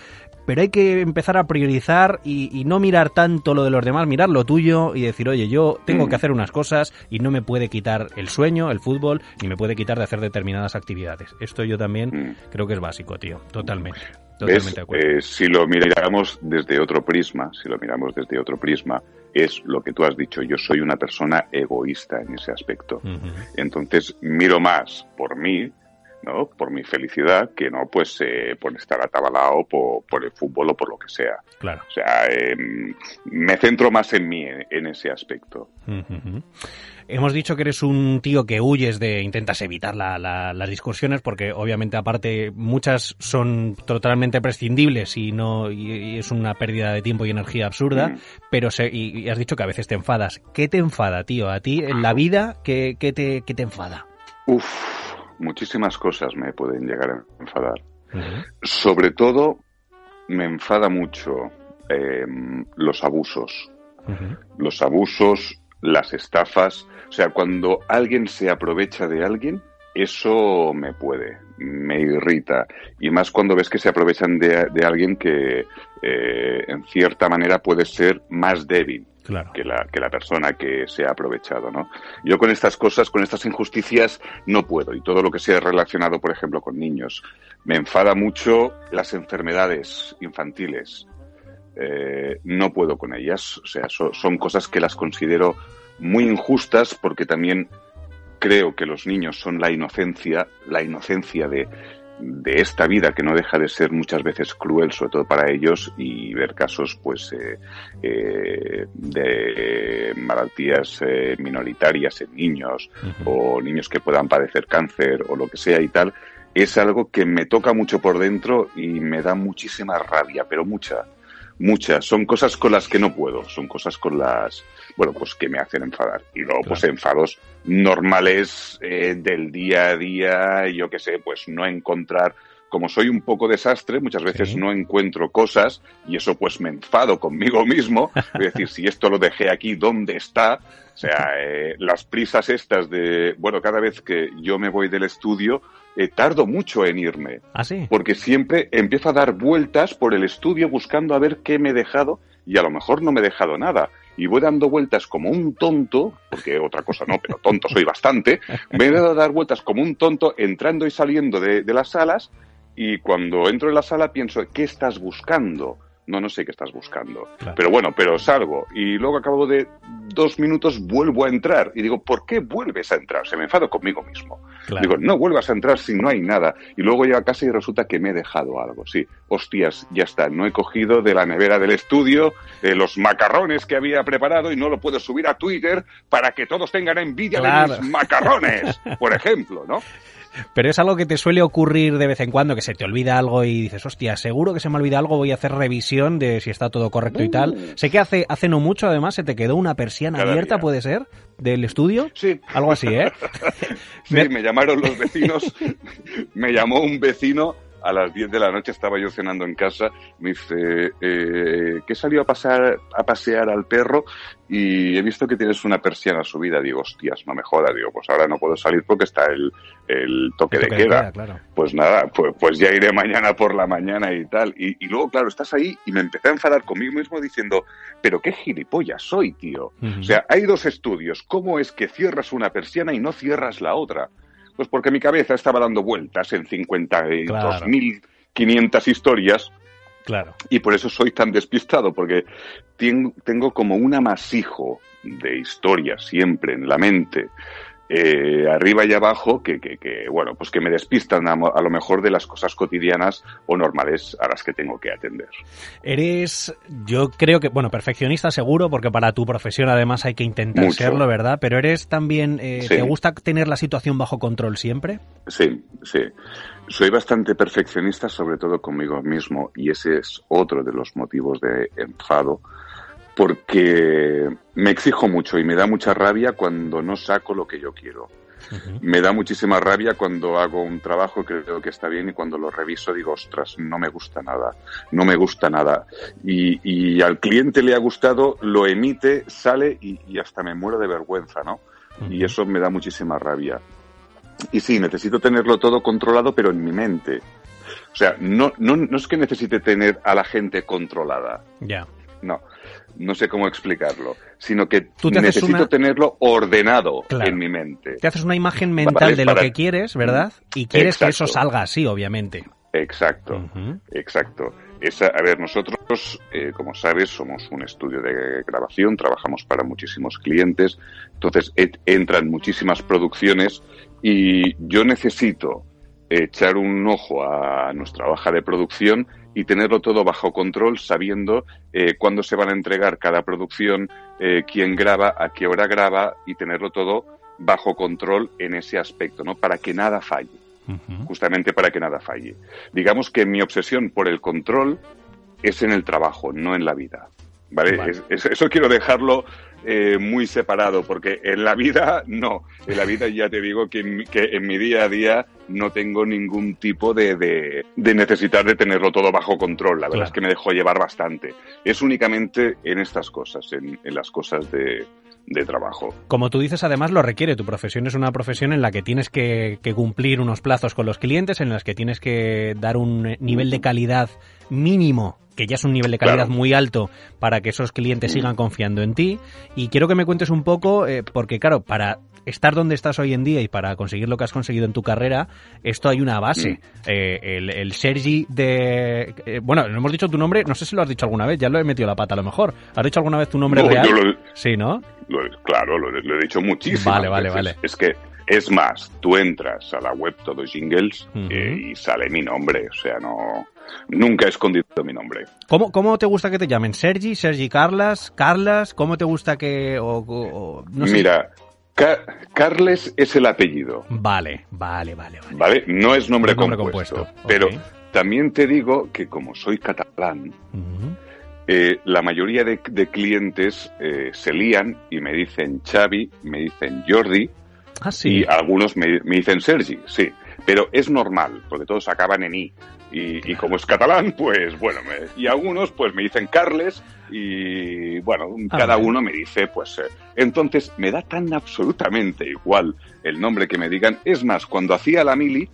pero hay que empezar a priorizar y, y no mirar tanto lo de los demás, mirar lo tuyo y decir, oye, yo tengo Mm. que hacer unas cosas y no me puede quitar el sueño, el fútbol, ni me puede quitar de hacer determinadas actividades. Esto yo también Mm. creo que es básico, tío, totalmente. ¿Ves? Totalmente de acuerdo. Eh, si lo miramos desde otro prisma, si lo miramos desde otro prisma, es lo que tú has dicho. Yo soy una persona egoísta en ese aspecto. Entonces miro más por mí, ¿no? Por mi felicidad, que no pues eh, por estar atabalado por, por el fútbol o por lo que sea. Claro. O sea, em, me centro más en mí en, en ese aspecto. Hemos dicho que eres un tío que huyes de, intentas evitar la- la- las discusiones porque obviamente aparte muchas son totalmente prescindibles y no y, y es una pérdida de tiempo y energía absurda, Mm. pero se, y, y has dicho que a veces te enfadas. ¿Qué te enfada, tío? A ti en la vida qué, qué te, qué te enfada? Uf, muchísimas cosas me pueden llegar a enfadar. Sobre todo, me enfada mucho em, los abusos. Los abusos, las estafas. O sea, cuando alguien se aprovecha de alguien, eso me puede, me irrita. Y más cuando ves que se aprovechan de, de alguien que, eh, en cierta manera, puede ser más débil Claro. que la, que la persona que se ha aprovechado, ¿no? Yo con estas cosas, con estas injusticias, no puedo. Y todo lo que sea relacionado, por ejemplo, con niños. Me enfada mucho las enfermedades infantiles. Eh, no puedo con ellas. O sea, so- son cosas que las considero muy injustas porque también creo que los niños son la inocencia, la inocencia de, de esta vida que no deja de ser muchas veces cruel, sobre todo para ellos, y ver casos, pues, eh, eh, de malaltías eh, minoritarias en niños o niños que puedan padecer cáncer o lo que sea y tal, es algo que me toca mucho por dentro y me da muchísima rabia, pero mucha, mucha. Son cosas con las que no puedo, son cosas con las, bueno, pues que me hacen enfadar. Y luego, pues enfados normales eh, del día a día, yo qué sé, pues no encontrar como soy un poco desastre, muchas veces Sí. no encuentro cosas y eso pues me enfado conmigo mismo. Es decir, si esto lo dejé aquí, ¿dónde está? O sea, eh, las prisas estas de, bueno, cada vez que yo me voy del estudio, eh, tardo mucho en irme, ¿Ah, sí? porque siempre empiezo a dar vueltas por el estudio buscando a ver qué me he dejado y a lo mejor no me he dejado nada. Y voy dando vueltas como un tonto, porque otra cosa no, pero tonto soy bastante, me he dado a dar vueltas como un tonto entrando y saliendo de, de las salas y cuando entro en la sala pienso, ¿qué estás buscando? No, no sé qué estás buscando. Claro. Pero bueno, pero salgo. Y luego a cabo de dos minutos vuelvo a entrar. Y digo, ¿por qué vuelves a entrar? Se me enfado conmigo mismo. Claro. Digo, no vuelvas a entrar si no hay nada. Y luego llego a casa y resulta que me he dejado algo. Sí, hostias, ya está. No he cogido de la nevera del estudio eh, los macarrones que había preparado y no lo puedo subir a Twitter para que todos tengan envidia Claro. de mis macarrones, por ejemplo, ¿no? Pero es algo que te suele ocurrir de vez en cuando, que se te olvida algo y dices, hostia, seguro que se me olvida algo, voy a hacer revisión de si está todo correcto y tal. Sé que hace, hace no mucho, además, se te quedó una persiana Cada abierta, día. ¿puede ser? ¿Del estudio? Sí. Algo así, ¿eh? Sí, Me- me llamaron los vecinos, me llamó un vecino a las 10 de la noche, estaba yo cenando en casa, me dice, eh, que he salido a, pasar, a pasear al perro y he visto que tienes una persiana subida. Digo, hostias, no me jodas. Digo, pues ahora no puedo salir porque está el, el toque, Toque de queda. claro. Pues nada, pues, pues ya iré mañana por la mañana y tal. Y, y luego, claro, estás ahí y me empecé a enfadar conmigo mismo diciendo, pero qué gilipollas soy, tío. O sea, hay dos estudios. ¿Cómo es que cierras una persiana y no cierras la otra? Pues porque mi cabeza estaba dando vueltas en 52.500 historias Claro. y por eso soy tan despistado, porque tengo, tengo como un amasijo de historias siempre en la mente, eh, arriba y abajo, que, que, que, bueno, pues que me despistan a, lo mejor de las cosas cotidianas o normales a las que tengo que atender. Eres, yo creo que, bueno, perfeccionista seguro, porque para tu profesión además hay que intentar Mucho. serlo, ¿verdad? Pero eres también, eh, Sí. ¿te gusta tener la situación bajo control siempre? Sí, sí. Soy bastante perfeccionista, sobre todo conmigo mismo, y ese es otro de los motivos de enfado, porque me exijo mucho y me da mucha rabia cuando no saco lo que yo quiero. Me da muchísima rabia cuando hago un trabajo que creo que está bien y cuando lo reviso digo, ostras, no me gusta nada, no me gusta nada. Y, y al cliente le ha gustado, lo emite, sale y, y hasta me muero de vergüenza, ¿no? Y eso me da muchísima rabia. Y sí, necesito tenerlo todo controlado, pero en mi mente. O sea, no, no, no es que necesite tener a la gente controlada, Ya. no, no sé cómo explicarlo, sino que Tú te haces necesito una- tenerlo ordenado Claro. en mi mente. Te haces una imagen mental Vale, de lo para- que quieres, ¿verdad? Y quieres que eso salga así, obviamente. Exacto, exacto. Esa, a ver, nosotros, eh, como sabes, somos un estudio de grabación, trabajamos para muchísimos clientes, entonces et- entran muchísimas producciones y yo necesito echar un ojo a nuestra hoja de producción y tenerlo todo bajo control, sabiendo eh, cuándo se van a entregar cada producción, eh, quién graba, a qué hora graba y tenerlo todo bajo control en ese aspecto, ¿no? Para que nada falle justamente para que nada falle. Digamos que mi obsesión por el control es en el trabajo, no en la vida. ¿Vale? Vale. Es- es- eso quiero dejarlo eh, muy separado, porque en la vida no. En la vida ya te digo que en, mi- que en mi día a día no tengo ningún tipo de, de, de necesitar de tenerlo todo bajo control. La verdad Claro. es que me dejo llevar bastante. Es únicamente en estas cosas, en, en las cosas de, de trabajo. Como tú dices, además lo requiere. Tu profesión es una profesión en la que tienes que, que cumplir unos plazos con los clientes, en las que tienes que dar un eh, nivel de calidad mínimo, que ya es un nivel de calidad Claro. muy alto para que esos clientes sigan confiando en ti. Y quiero que me cuentes un poco, eh, porque claro, para estar donde estás hoy en día y para conseguir lo que has conseguido en tu carrera, esto hay una base. Eh, el, el Sergi de... eh, bueno, no hemos dicho tu nombre, no sé si lo has dicho alguna vez, ya lo he metido la pata a lo mejor. ¿Has dicho alguna vez tu nombre No, real? yo lo- Sí, ¿no? Lo- claro, lo, lo he dicho muchísimo. Vale, vale, vale. Es que, es más, tú entras a la web Todo Jingles y sale mi nombre. O sea, no. Nunca he escondido mi nombre. ¿Cómo, ¿Cómo te gusta que te llamen? ¿Sergi? ¿Sergi Carlas? ¿Carlas? ¿Cómo te gusta que.? o- no sé. Mira, Ca- Carles es el apellido, Vale, vale, vale, vale. ¿vale? No es nombre, No es nombre compuesto. Pero también te digo que como soy catalán, eh, la mayoría de, de clientes eh, se lían y me dicen Xavi, me dicen Jordi, Ah, sí. Y algunos me, me dicen Sergi, sí. Pero es normal, porque todos acaban en I. Y, y como es catalán, pues bueno, me- y algunos pues me dicen Carles y bueno, Ah, cada uno me dice pues... eh, entonces me da tan absolutamente igual el nombre que me digan. Es más, cuando hacía la mili,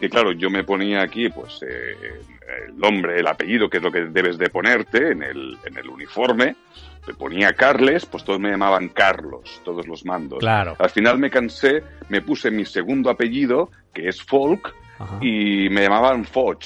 que claro, yo me ponía aquí pues eh, el nombre, el apellido, que es lo que debes de ponerte en el, en el uniforme, me ponía Carles, pues todos me llamaban Carlos, todos los mandos. Claro. Al final me cansé, me puse mi segundo apellido, que es Folk, Ajá. y me llamaban Foch.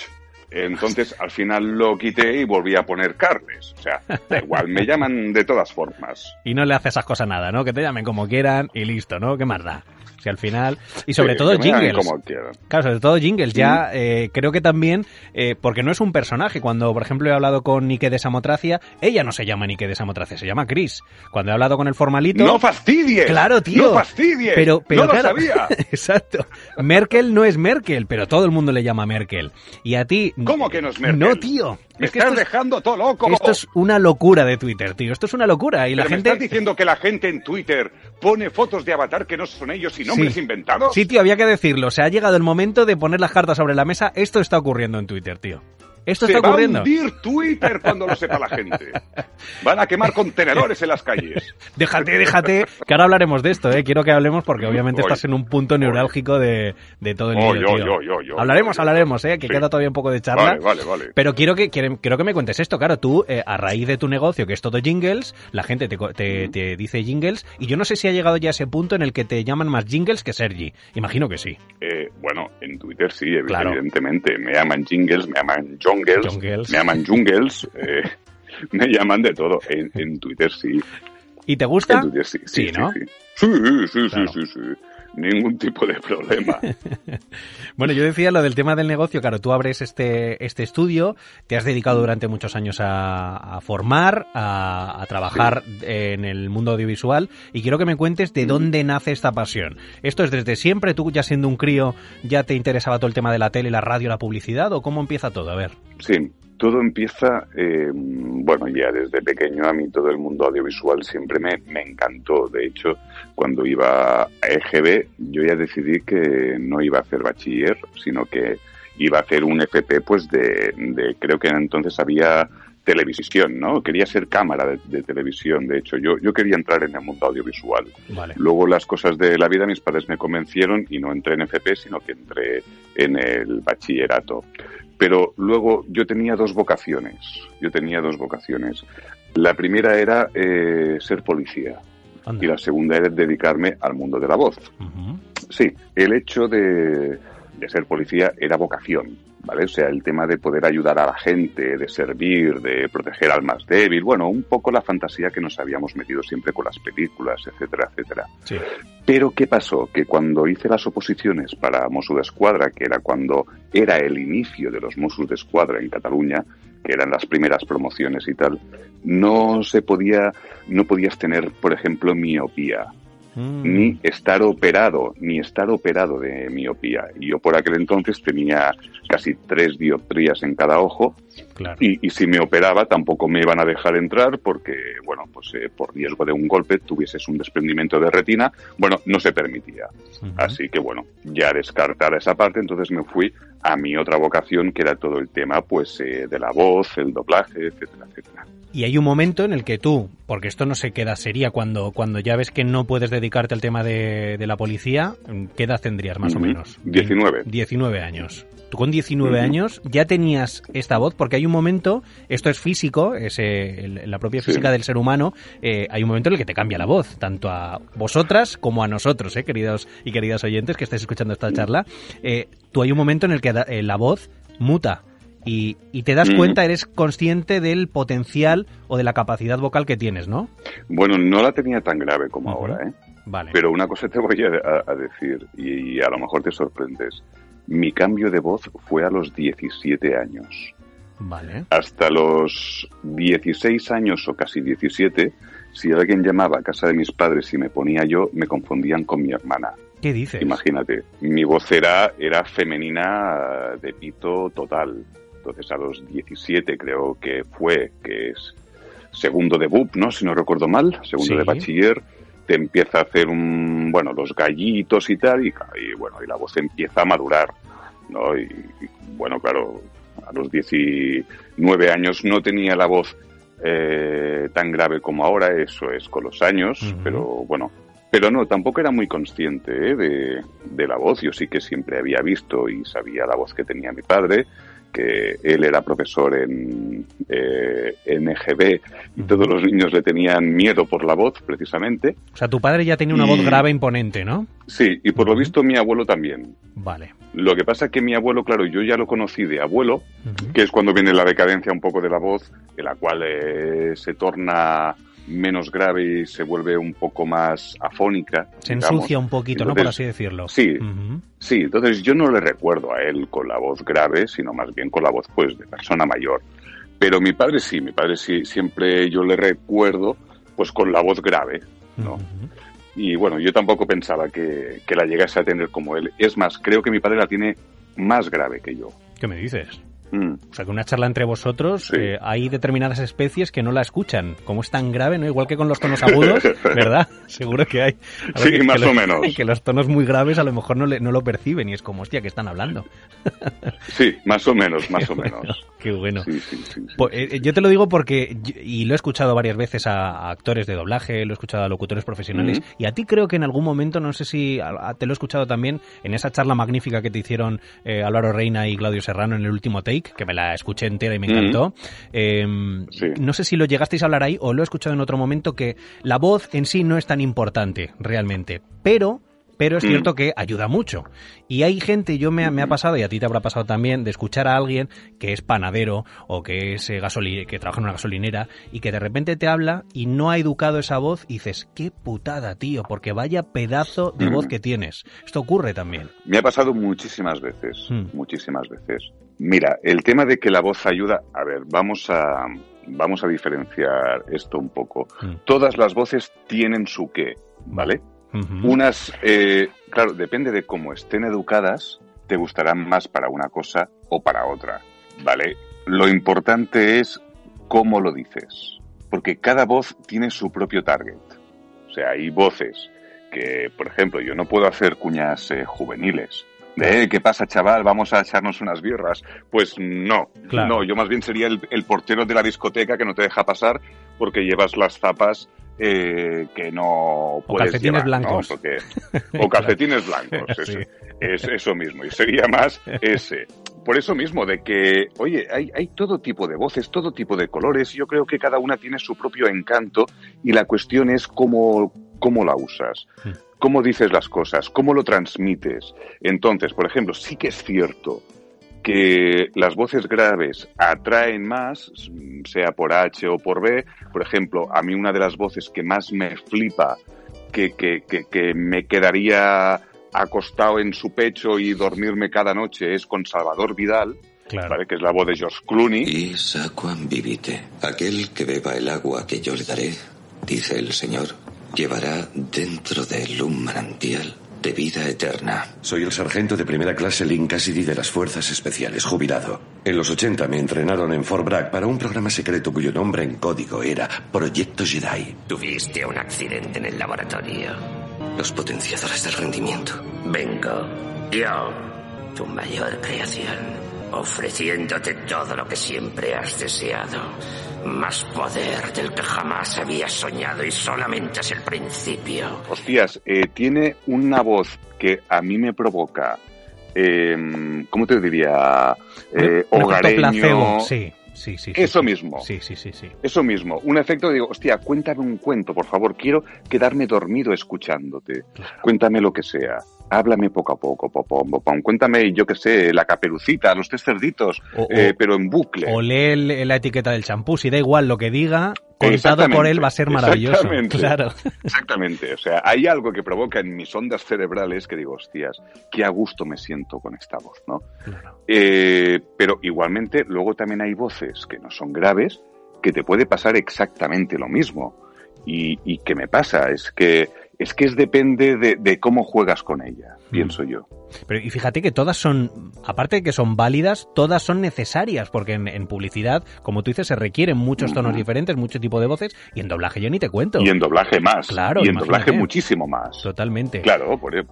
Entonces, al final lo quité y volví a poner Carles. O sea, da igual, me llaman de todas formas. Y no le hace esas cosas nada, ¿no? Que te llamen como quieran y listo, ¿no? ¿Qué más da? Si al final... Y sobre Sí, todo jingles. como. Claro, sobre todo jingles. Ya eh, creo que también, eh, porque no es un personaje. Cuando, por ejemplo, he hablado con Nike de Samotracia, ella no se llama Nike de Samotracia, se llama Chris. Cuando he hablado con el formalito... ¡No fastidies! Claro, tío. ¡No fastidies! Pero, pero ¡No lo sabía! Exacto. Merkel no es Merkel, pero todo el mundo le llama Merkel. Y a ti. ¿Cómo que no es Merkel? No, tío. Me Es que estás esto es, dejando todo loco. esto es una locura de Twitter, tío. Esto es una locura. Y la ¿Pero gente. ¿Me estás diciendo que la gente en Twitter pone fotos de avatar que no son ellos y nombres Sí. inventados? Sí, tío, había que decirlo. O sea, ha llegado el momento de poner las cartas sobre la mesa. Esto está ocurriendo en Twitter, tío. Esto Se está va a ocurriendo. hundir Twitter cuando lo sepa la gente. Van a quemar contenedores en las calles. Déjate, déjate, que ahora hablaremos de esto, ¿eh? Quiero que hablemos porque obviamente estás en un punto neurálgico de, de todo el Oy, lío, oy, tío. oy, oy, oy, hablaremos, hablaremos, ¿eh? Que Sí. queda todavía un poco de charla. Vale, vale, vale. Pero quiero que, quiero, quiero que me cuentes esto. Claro, tú, eh, a raíz de tu negocio, que es todo jingles, la gente te, te, te dice jingles, y yo no sé si ha llegado ya a ese punto en el que te llaman más jingles que Sergi. Imagino que sí. Eh, bueno, en Twitter sí, Claro. evidentemente. Me llaman jingles, me llaman Jongles. me llaman jungles, eh, me llaman de todo. En, en Twitter sí. ¿Y te gusta? En Twitter sí. Sí, Sí, ¿no? Sí, sí, sí, sí, Claro. sí, sí. Ningún tipo de problema. Bueno, yo decía lo del tema del negocio. Claro, tú abres este, este estudio, te has dedicado durante muchos años a, a formar, a, a trabajar en el mundo audiovisual y quiero que me cuentes de dónde nace esta pasión. ¿Esto es desde siempre? ¿Tú ya siendo un crío ya te interesaba todo el tema de la tele, la radio, la publicidad o cómo empieza todo? A ver. Sí, todo empieza, eh, bueno, ya desde pequeño a mí todo el mundo audiovisual siempre me, me encantó. De hecho, cuando iba a EGB, yo ya decidí que no iba a hacer bachiller, sino que iba a hacer un FP, pues de, de creo que entonces había televisión, ¿no? Quería ser cámara de, de televisión, de hecho, yo, yo quería entrar en el mundo audiovisual. Vale. Luego las cosas de la vida, mis padres me convencieron y no entré en FP, sino que entré en el bachillerato. Pero luego yo tenía dos vocaciones. Yo tenía dos vocaciones. La primera era eh, ser policía Anda. y la segunda era dedicarme al mundo de la voz. Sí, el hecho de, de ser policía era vocación, ¿vale? O sea, el tema de poder ayudar a la gente, de servir, de proteger al más débil, bueno, un poco la fantasía que nos habíamos metido siempre con las películas, etcétera, etcétera. Sí. Pero ¿qué pasó? Que cuando hice las oposiciones para Mossos de Escuadra, que era cuando era el inicio de los Mossos de Escuadra en Cataluña, que eran las primeras promociones y tal, no se podía, no podías tener, por ejemplo, miopía, Mm. ni estar operado, ni estar operado de miopía. Y yo por aquel entonces tenía casi tres dioptrías en cada ojo Claro. y, y si me operaba tampoco me iban a dejar entrar porque, bueno, pues eh, por riesgo de un golpe tuvieses un desprendimiento de retina, bueno, no se permitía. Así que, bueno, ya descartada esa parte, entonces me fui a mi otra vocación que era todo el tema, pues, eh, de la voz, el doblaje, etcétera, etcétera. Y hay un momento en el que tú, porque esto no se queda sería cuando, cuando ya ves que no puedes dedicarte al tema de, de la policía, ¿qué edad tendrías más o menos? 19. 19 años. Tú con 19 Ujú. años ya tenías esta voz, porque hay un momento, esto es físico, es eh, la propia Sí. física del ser humano, eh, hay un momento en el que te cambia la voz, tanto a vosotras como a nosotros, eh, queridos y queridas oyentes que estáis escuchando esta charla. Eh, tú hay un momento en el que la voz muta. Y, y te das Ujú. cuenta, eres consciente del potencial o de la capacidad vocal que tienes, ¿no? Bueno, no la tenía tan grave como ahora, ¿eh? Vale. Pero una cosa te voy a, a- a decir y a lo mejor te sorprendes. Mi cambio de voz fue a los 17 años. Vale. Hasta los 16 años o casi 17, si alguien llamaba a casa de mis padres y me ponía yo, me confundían con mi hermana. ¿Qué dices? Imagínate, mi voz era, era femenina de pito total. Entonces a los 17 creo que fue, que es segundo de BUP, ¿no? Si no recuerdo mal, segundo Sí. de bachiller, te empieza a hacer un, bueno, los gallitos y tal, y, y, bueno, y la voz empieza a madurar, ¿no? Y, y, bueno, claro, a los 19 años no tenía la voz eh, tan grave como ahora, eso es con los años, pero bueno, pero no, tampoco era muy consciente ¿eh? de, de la voz. Yo sí que siempre había visto y sabía la voz que tenía mi padre que él era profesor en, eh, en EGB y todos los niños le tenían miedo por la voz, precisamente. O sea, tu padre ya tenía una Y- voz grave imponente, ¿no? Sí, y por lo visto mi abuelo también. Vale. Lo que pasa es que mi abuelo, claro, yo ya lo conocí de abuelo, que es cuando viene la decadencia un poco de la voz, en la cual eh, se torna menos grave y se vuelve un poco más afónica. Se digamos. ensucia un poquito, ¿no? Por así decirlo. sí. Sí, entonces yo no le recuerdo a él con la voz grave, sino más bien con la voz pues de persona mayor. Pero mi padre sí, mi padre sí, siempre yo le recuerdo pues con la voz grave, ¿no? Y bueno, yo tampoco pensaba que, que la llegase a tener como él. Es más, creo que mi padre la tiene más grave que yo. ¿Qué me dices? Mm. O sea, que una charla entre vosotros, Sí. eh, hay determinadas especies que no la escuchan. Como es tan grave, ¿no? Igual que con los tonos agudos, ¿verdad? Seguro que hay. Sí, que- más que o los- menos. Que los tonos muy graves a lo mejor no, le- no lo perciben y es como, hostia, que están hablando. Sí, más o menos, más o menos. Qué bueno. Sí, sí. Po- eh, yo te lo digo porque, y lo he escuchado varias veces a, a actores de doblaje, lo he escuchado a locutores profesionales, Ujú. y a ti creo que en algún momento, no sé si a- a- te lo he escuchado también, en esa charla magnífica que te hicieron eh, Álvaro Reina y Claudio Serrano en el último take, que me la escuché entera y me encantó. Eh, Sí. No sé si lo llegasteis a hablar ahí o lo he escuchado en otro momento, que la voz en sí no es tan importante realmente, pero pero es Mm. cierto que ayuda mucho. Y hay gente, yo me, me ha pasado, y a ti te habrá pasado también, de escuchar a alguien que es panadero o que es eh, gasoli- que trabaja en una gasolinera y que de repente te habla y no ha educado esa voz y dices, qué putada, tío, porque vaya pedazo de Mm. voz que tienes. Esto ocurre también. Me ha pasado muchísimas veces, Hmm. muchísimas veces. Mira, el tema de que la voz ayuda, a ver, vamos a vamos a diferenciar esto un poco. Mm. Todas las voces tienen su qué, ¿vale? Unas, eh, claro, depende de cómo estén educadas, te gustarán más para una cosa o para otra, ¿vale? Lo importante es cómo lo dices, porque cada voz tiene su propio target. O sea, hay voces que, por ejemplo, yo no puedo hacer cuñas eh, juveniles. "Eh, ¿qué pasa, chaval? Vamos a echarnos unas birras. Pues no, Claro. no, yo más bien sería el, el portero de la discoteca que no te deja pasar porque llevas las zapas eh, que no puedes calcetines llevar, ¿no? blancos. Porque- o calcetines blancos, Sí. es eso mismo, y sería más ese. Por eso mismo, de que, oye, hay, hay todo tipo de voces, todo tipo de colores, yo creo que cada una tiene su propio encanto y la cuestión es cómo, cómo la usas, Mm. Cómo dices las cosas, cómo lo transmites. Entonces, por ejemplo, sí que es cierto que las voces graves atraen más, sea por H o por B. Por ejemplo, a mí una de las voces que más me flipa, que, que, que, que me quedaría acostado en su pecho y dormirme cada noche es con Salvador Vidal, Claro. ¿vale? que es la voz de George Clooney. Is aquam vivite. Aquel que beba el agua que yo le daré, dice el Señor, llevará dentro de él un manantial de vida eterna. Soy el sargento de primera clase Link Cassidy de las Fuerzas Especiales, jubilado. En los 80 me entrenaron en Fort Bragg para un programa secreto cuyo nombre en código era Proyecto Jedi. Tuviste un accidente en el laboratorio. Los potenciadores del rendimiento. Vengo, yo, tu mayor creación, ofreciéndote todo lo que siempre has deseado. Más poder del que jamás habías soñado y solamente es el principio. Hostias, eh, tiene una voz que a mí me provoca, eh, ¿cómo te diría? Eh, hogareño. placebo, sí, sí, sí. sí, Eso sí. mismo. Sí, sí, sí, sí. Eso mismo, un efecto de digo, hostia, cuéntame un cuento, por favor, quiero quedarme dormido escuchándote. Claro. Cuéntame lo que sea. Háblame poco a poco, popom, popom. Cuéntame, yo qué sé, la caperucita, los tres cerditos, O- eh, o- pero en bucle. O lee la etiqueta del champú, si da igual lo que diga, contado por él va a ser maravilloso. exactamente. Claro. Exactamente, o sea, hay algo que provoca en mis ondas cerebrales que digo, hostias, qué a gusto me siento con esta voz, ¿no? claro. Eh, pero igualmente, luego también hay voces que no son graves, que te puede pasar exactamente lo mismo. Y, y ¿qué me pasa? Es que es que es depende de, de cómo juegas con ella, Mm. pienso yo. Pero y fíjate que todas son, aparte de que son válidas, todas son necesarias, porque en, en publicidad, como tú dices, se requieren muchos tonos diferentes, mucho tipo de voces, y en doblaje yo ni te cuento. Y en doblaje más. Claro, y en imagínate. doblaje muchísimo más. Totalmente. Claro, por, e-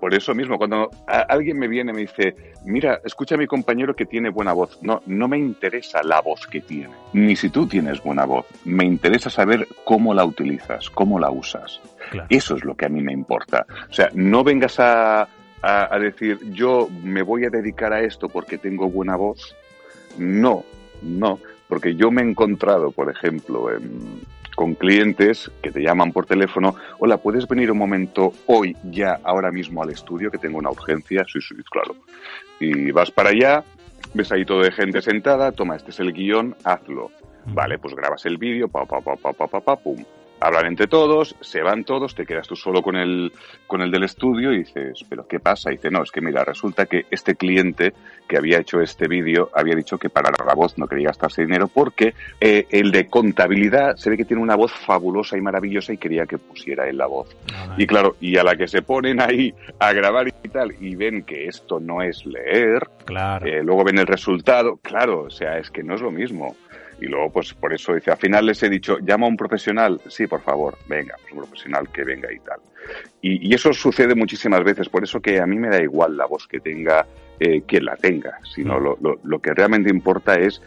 por eso mismo, cuando alguien me viene y me dice, mira, escucha a mi compañero que tiene buena voz. No, no me interesa la voz que tiene, ni si tú tienes buena voz. Me interesa saber cómo la utilizas, cómo la usas. Claro. Eso es lo que a mí me importa. O sea, no vengas a, a- a decir, yo me voy a dedicar a esto porque tengo buena voz no, no, porque yo me he encontrado, por ejemplo, con clientes que te llaman por teléfono, hola, ¿puedes venir un momento hoy, ya, ahora mismo al estudio, que tengo una urgencia? Sí, sí, claro. Y vas para allá, ves ahí todo de gente sentada, toma, este es el guion, hazlo. Vale, pues grabas el vídeo, pa, pa, pa, pa, pa, pa, pa, pum hablan entre todos, se van todos, te quedas tú solo con el, con el del estudio y dices, ¿pero qué pasa? Y dice, no, es que mira, resulta que este cliente que había hecho este vídeo había dicho que para la voz no quería gastarse dinero porque eh, el de contabilidad se ve que tiene una voz fabulosa y maravillosa y quería que pusiera él la voz. Y claro, y a la que se ponen ahí a grabar y tal y ven que esto no es leer, claro. Eh, luego ven el resultado, claro, o sea, es que no es lo mismo. Y luego, pues por eso dice, al final les he dicho, llama a un profesional, sí, por favor, venga, pues un profesional que venga y tal. Y, eso sucede muchísimas veces, por eso que a mí me da igual la voz que tenga eh, quien la tenga, sino mm. lo, lo, lo que realmente importa es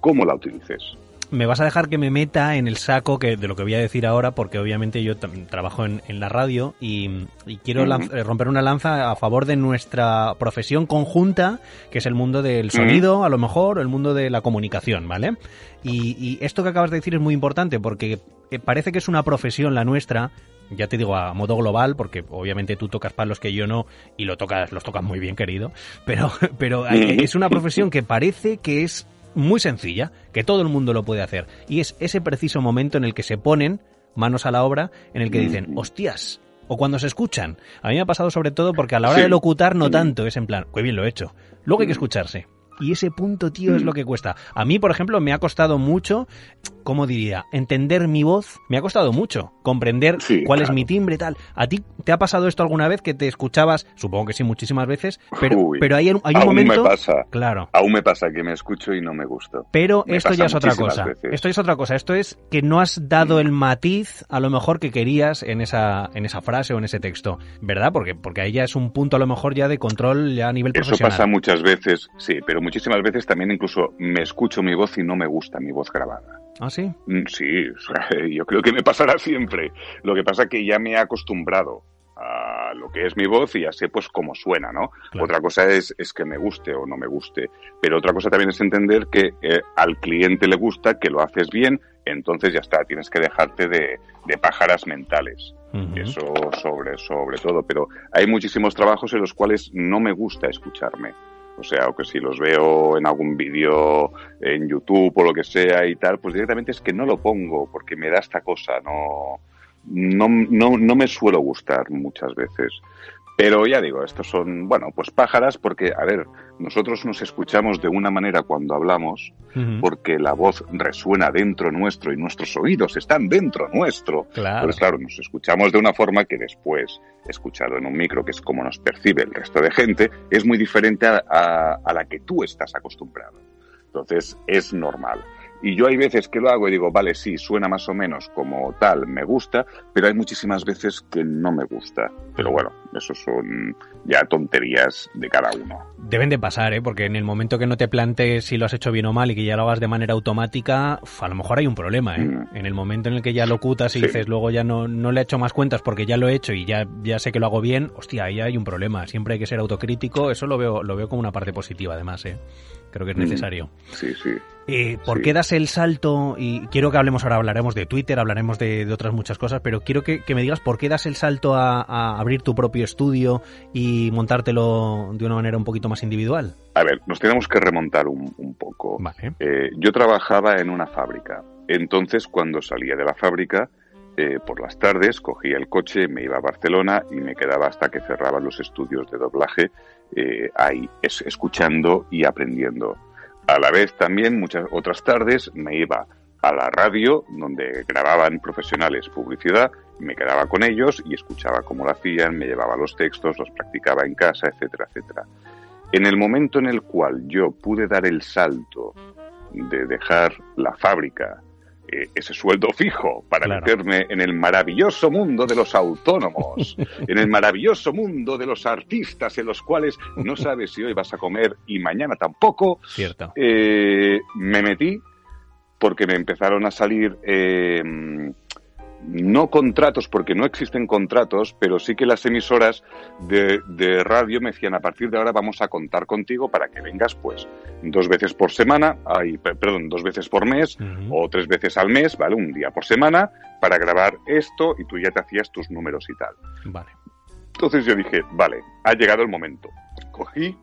cómo la utilices me vas a dejar que me meta en el saco que de lo que voy a decir ahora, porque obviamente yo trabajo en, la radio y, quiero eh, romper una lanza a favor de nuestra profesión conjunta, que es el mundo del sonido, a lo mejor, o el mundo de la comunicación, ¿vale? Y, esto que acabas de decir es muy importante porque eh, parece que es una profesión la nuestra, ya te digo a modo global, porque obviamente tú tocas palos que yo no y lo tocas, los tocas muy bien, querido, pero, pero es una profesión que parece que es muy sencilla, que todo el mundo lo puede hacer. Y es ese preciso momento en el que se ponen manos a la obra, en el que dicen, hostias, o cuando se escuchan. A mí me ha pasado sobre todo porque a la hora de locutar no tanto, es en plan, qué bien lo he hecho. Luego hay que escucharse. Y ese punto, tío, es lo que cuesta. A mí, por ejemplo, me ha costado mucho, ¿cómo diría? Entender mi voz. Me ha costado mucho comprender cuál es mi timbre y tal. ¿A ti te ha pasado esto alguna vez que te escuchabas? Supongo que sí, muchísimas veces. Pero, pero hay, hay un aún momento. Me pasa. Claro. Aún me pasa que me escucho y no me gusta. Pero esto ya es otra cosa. Esto es otra cosa. Esto es que no has dado el matiz a lo mejor que querías en esa, en esa frase o en ese texto. ¿Verdad? Porque, porque ahí ya es un punto a lo mejor ya de control ya a nivel profesional. Eso pasa muchas veces, sí, pero muchísimas veces también incluso me escucho mi voz y no me gusta mi voz grabada. ¿Ah, sí? Mm, sí, yo creo que me pasará siempre. Lo que pasa es que ya me he acostumbrado a lo que es mi voz y ya sé pues cómo suena, ¿no? Otra cosa es, es que me guste o no me guste, pero otra cosa también es entender que eh, al cliente le gusta, que lo haces bien, entonces ya está, tienes que dejarte de, de pájaras mentales. Eso sobre, sobre todo, pero hay muchísimos trabajos en los cuales no me gusta escucharme. O sea, o que si los veo en algún vídeo en YouTube o lo que sea y tal, pues directamente es que no lo pongo porque me da esta cosa, no, no, no, no me suelo gustar muchas veces. Pero ya digo, estos son, bueno, pues pájaras porque, a ver, nosotros nos escuchamos de una manera cuando hablamos, porque la voz resuena dentro nuestro y nuestros oídos están dentro nuestro. Claro. Claro, nos escuchamos de una forma que después, escuchado en un micro, que es como nos percibe el resto de gente, es muy diferente a la que tú estás acostumbrado. Entonces, es normal. Y yo hay veces que lo hago y digo, vale, sí, suena más o menos como tal, me gusta, pero hay muchísimas veces que no me gusta. Pero bueno, eso son ya tonterías de cada uno. Deben de pasar, ¿eh? Porque en el momento que no te plantees si lo has hecho bien o mal y que ya lo hagas de manera automática, a lo mejor hay un problema, ¿eh? Mm. En el momento en el que ya locutas y dices, luego ya no, no le he hecho más cuentas porque ya lo he hecho y ya, ya sé que lo hago bien, hostia, ahí hay un problema. Siempre hay que ser autocrítico, eso lo veo, lo veo como una parte positiva además, ¿eh? Creo que es mm. necesario. Sí, sí. Eh, ¿Por qué das el salto? Y quiero que hablemos ahora, hablaremos de Twitter, hablaremos de, otras muchas cosas, pero quiero que, me digas por qué das el salto a, abrir tu propio estudio y montártelo de una manera un poquito más individual. A ver, nos tenemos que remontar un, poco. Eh, yo trabajaba en una fábrica. Entonces, cuando salía de la fábrica, eh, por las tardes cogía el coche, me iba a Barcelona y me quedaba hasta que cerraban los estudios de doblaje ahí, escuchando y aprendiendo. A la vez también muchas otras tardes me iba a la radio donde grababan profesionales publicidad, me quedaba con ellos y escuchaba cómo lo hacían, me llevaba los textos, los practicaba en casa, etcétera, etcétera. En el momento en el cual yo pude dar el salto de dejar la fábrica eh, ese sueldo fijo para meterme en el maravilloso mundo de los autónomos, en el maravilloso mundo de los artistas en los cuales no sabes si hoy vas a comer y mañana tampoco. Cierto. Eh, me metí porque me empezaron a salir eh, no contratos, porque no existen contratos, pero sí que las emisoras de, de, radio me decían, a partir de ahora vamos a contar contigo para que vengas, pues, dos veces por semana, ay, perdón, dos veces por mes, uh -huh. o tres veces al mes, ¿vale? Un día por semana, para grabar esto y tú ya te hacías tus números y tal. Vale. Entonces yo dije, vale, ha llegado el momento. Cogí,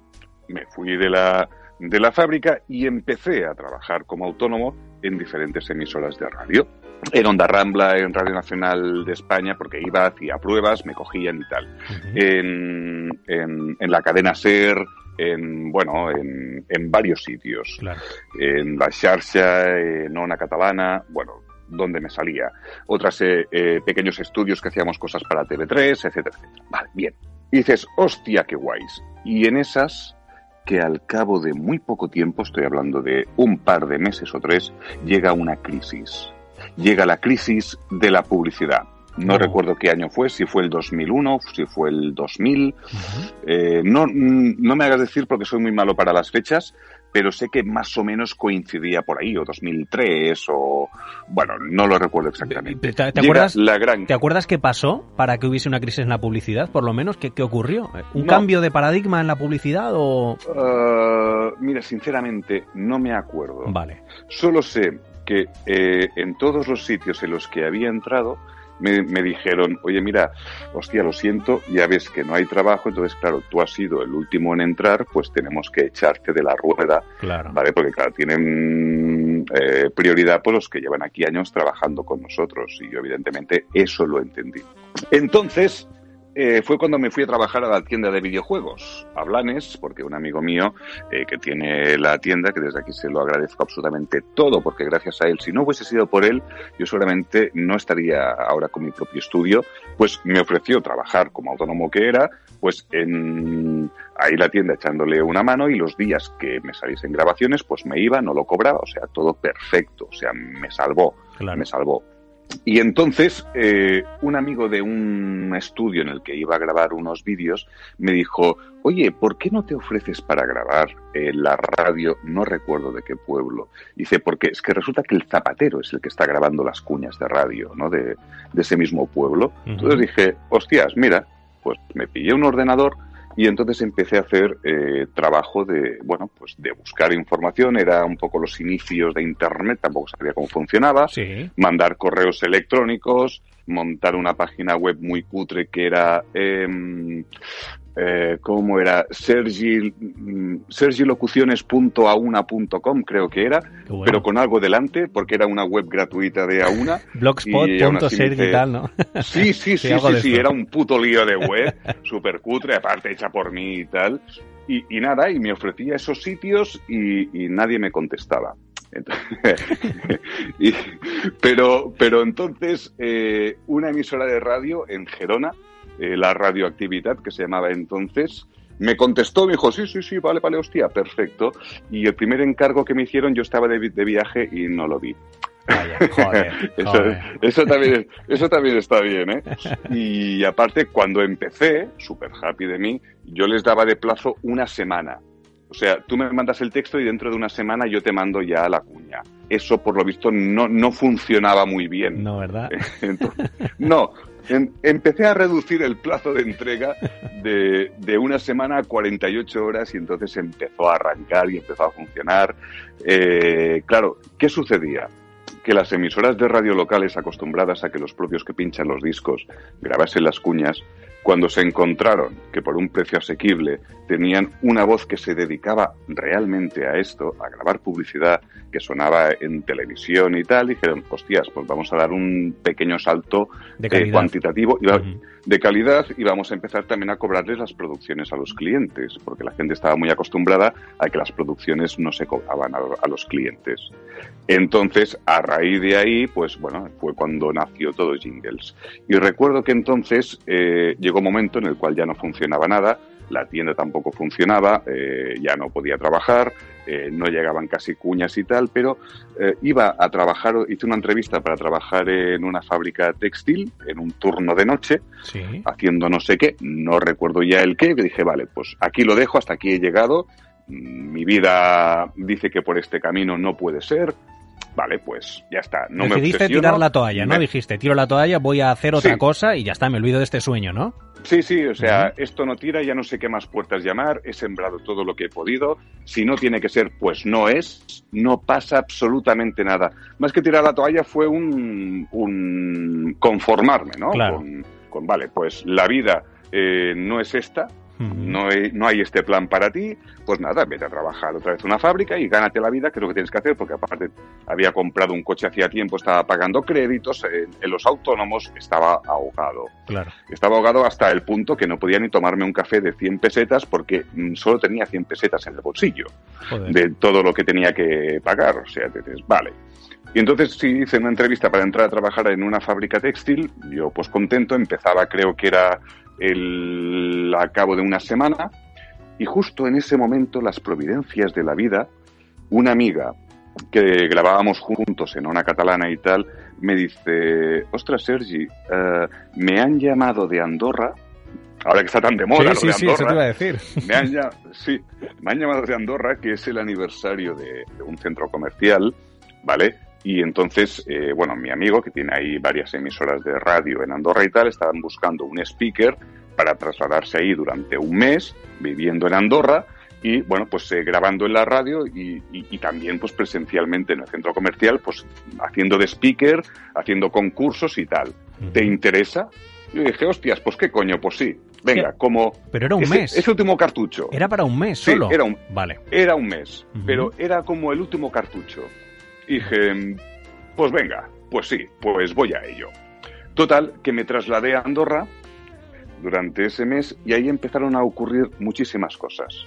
me fui de la, de la fábrica y empecé a trabajar como autónomo en diferentes emisoras de radio. En Onda Rambla, en Radio Nacional de España, porque iba, hacía pruebas, me cogían y tal. Uh -huh. en, en, en, la cadena SER, en, bueno, en, en varios sitios. Claro. En La Xarxa, en Ona Catalana, bueno, donde me salía. Otras eh, eh, pequeños estudios que hacíamos cosas para TV3, etcétera, etcétera. Vale, bien. Y dices, hostia, qué guays. Y en esas que al cabo de muy poco tiempo, estoy hablando de un par de meses o tres, llega una crisis. Llega la crisis de la publicidad. No recuerdo qué año fue, si fue el 2001, si fue el 2000. Uh -huh. eh, no, no me hagas decir porque soy muy malo para las fechas, pero sé que más o menos coincidía por ahí, o 2003, o... Bueno, no lo recuerdo exactamente. ¿Te, te acuerdas, la gran... ¿Te acuerdas qué pasó para que hubiese una crisis en la publicidad, por lo menos? ¿Qué, qué ocurrió? ¿Un no. cambio de paradigma en la publicidad o...? Uh, mira, sinceramente, no me acuerdo. Vale. Solo sé que eh, en todos los sitios en los que había entrado me, me, dijeron, oye, mira, hostia, lo siento, ya ves que no hay trabajo, entonces, claro, tú has sido el último en entrar, pues tenemos que echarte de la rueda, claro. ¿vale? Porque, claro, tienen eh, prioridad por los que llevan aquí años trabajando con nosotros, y yo, evidentemente, eso lo entendí. Entonces, eh, fue cuando me fui a trabajar a la tienda de videojuegos, a Blanes, porque un amigo mío eh, que tiene la tienda, que desde aquí se lo agradezco absolutamente todo, porque gracias a él, si no hubiese sido por él, yo seguramente no estaría ahora con mi propio estudio, pues me ofreció trabajar como autónomo que era, pues en ahí la tienda echándole una mano y los días que me saliesen grabaciones, pues me iba, no lo cobraba, o sea, todo perfecto, o sea, me salvó, claro. me salvó. Y entonces, eh, un amigo de un estudio en el que iba a grabar unos vídeos me dijo, oye, ¿por qué no te ofreces para grabar la radio? No recuerdo de qué pueblo. Dice, porque es que resulta que el zapatero es el que está grabando las cuñas de radio, ¿no? De, de ese mismo pueblo. Uh -huh. Entonces dije, hostias, mira, pues me pillé un ordenador y entonces empecé a hacer eh, trabajo de, bueno, pues de buscar información, era un poco los inicios de Internet, tampoco sabía cómo funcionaba, sí. mandar correos electrónicos, montar una página web muy cutre que era, eh, eh, ¿cómo era? Sergi, sergilocuciones.auna.com creo que era, bueno. pero con algo delante, porque era una web gratuita de Auna. Blogspot.sergi y tal, ¿no? Sí, sí, sí, sí, sí, sí era un puto lío de web, súper cutre, aparte hecha por mí y tal. Y, y, nada, y me ofrecía esos sitios y, y nadie me contestaba. y, pero, pero entonces, eh, una emisora de radio en Gerona, eh, la radioactividad que se llamaba entonces, me contestó, me dijo, sí, sí, sí, vale, vale, hostia, perfecto. Y el primer encargo que me hicieron, yo estaba de, de viaje y no lo vi. Vaya, joder, eso, joder. Eso, también, eso también está bien, ¿eh? Y aparte, cuando empecé, súper happy de mí, yo les daba de plazo una semana. O sea, tú me mandas el texto y dentro de una semana yo te mando ya la cuña. Eso, por lo visto, no, no funcionaba muy bien. No, ¿verdad? Entonces, no, empecé a reducir el plazo de entrega de, de, una semana a 48 horas y entonces empezó a arrancar y empezó a funcionar. Eh, claro, ¿qué sucedía? que las emisoras de radio locales acostumbradas a que los propios que pinchan los discos grabasen las cuñas, cuando se encontraron que por un precio asequible tenían una voz que se dedicaba realmente a esto, a grabar publicidad que sonaba en televisión y tal, dijeron, hostias, pues vamos a dar un pequeño salto eh, cuantitativo y va, uh -huh. De calidad y vamos a empezar también a cobrarles las producciones a los clientes, porque la gente estaba muy acostumbrada a que las producciones no se cobraban a, a los clientes. Entonces, a raíz de ahí, pues bueno, fue cuando nació todo Jingles. Y recuerdo que entonces eh, llegó un momento en el cual ya no funcionaba nada, la tienda tampoco funcionaba, eh, ya no podía trabajar, eh, no llegaban casi cuñas y tal, pero eh, iba a trabajar, hice una entrevista para trabajar en una fábrica textil, en un turno de noche, sí. haciendo no sé qué, no recuerdo ya el qué, que dije, vale, pues aquí lo dejo, hasta aquí he llegado, mi vida dice que por este camino no puede ser, vale, pues ya está. No Decidiste me tirar la toalla, ¿no? me- Dijiste, tiro la toalla, voy a hacer otra Sí. cosa y ya está, me olvido de este sueño, ¿no? Sí, sí, o sea, esto no tira, ya no sé qué más puertas llamar, he sembrado todo lo que he podido, si no tiene que ser, pues no es, no pasa absolutamente nada. Más que tirar la toalla fue un, un conformarme, ¿no? Claro. Con, con, vale, pues la vida eh, no es esta, No hay, no hay este plan para ti, pues nada, vete a trabajar otra vez en una fábrica y gánate la vida, que es lo que tienes que hacer, porque aparte había comprado un coche hacía tiempo, estaba pagando créditos, en, en los autónomos estaba ahogado. Claro. Estaba ahogado hasta el punto que no podía ni tomarme un café de 100 pesetas porque mm, solo tenía 100 pesetas en el bolsillo Joder. de todo lo que tenía que pagar. O sea, dices, vale. Y entonces sí hice una entrevista para entrar a trabajar en una fábrica textil. Yo pues contento, empezaba creo que era el a cabo de una semana y justo en ese momento las providencias de la vida, una amiga que grabábamos juntos en una catalana y tal, me dice, ostras Sergi, eh, me han llamado de Andorra, ahora que está tan de moda lo sí, de sí, sí, eso te Andorra, iba a decir. me han, ya- sí, me han llamado de Andorra, que es el aniversario de, de un centro comercial, ¿vale? Y entonces, eh, bueno, mi amigo, que tiene ahí varias emisoras de radio en Andorra y tal, estaban buscando un speaker para trasladarse ahí durante un mes, viviendo en Andorra, y bueno, pues eh, grabando en la radio y, y- y también pues presencialmente en el centro comercial, pues haciendo de speaker, haciendo concursos y tal. ¿Te interesa? Yo dije, hostias, pues qué coño, pues sí. Venga, como Pero era un ese, mes. ese último cartucho. Era para un mes Sí, solo. era un- Vale. Era un mes, pero era como el último cartucho. Y dije, pues venga, pues sí, pues voy a ello. Total, que me trasladé a Andorra durante ese mes y ahí empezaron a ocurrir muchísimas cosas,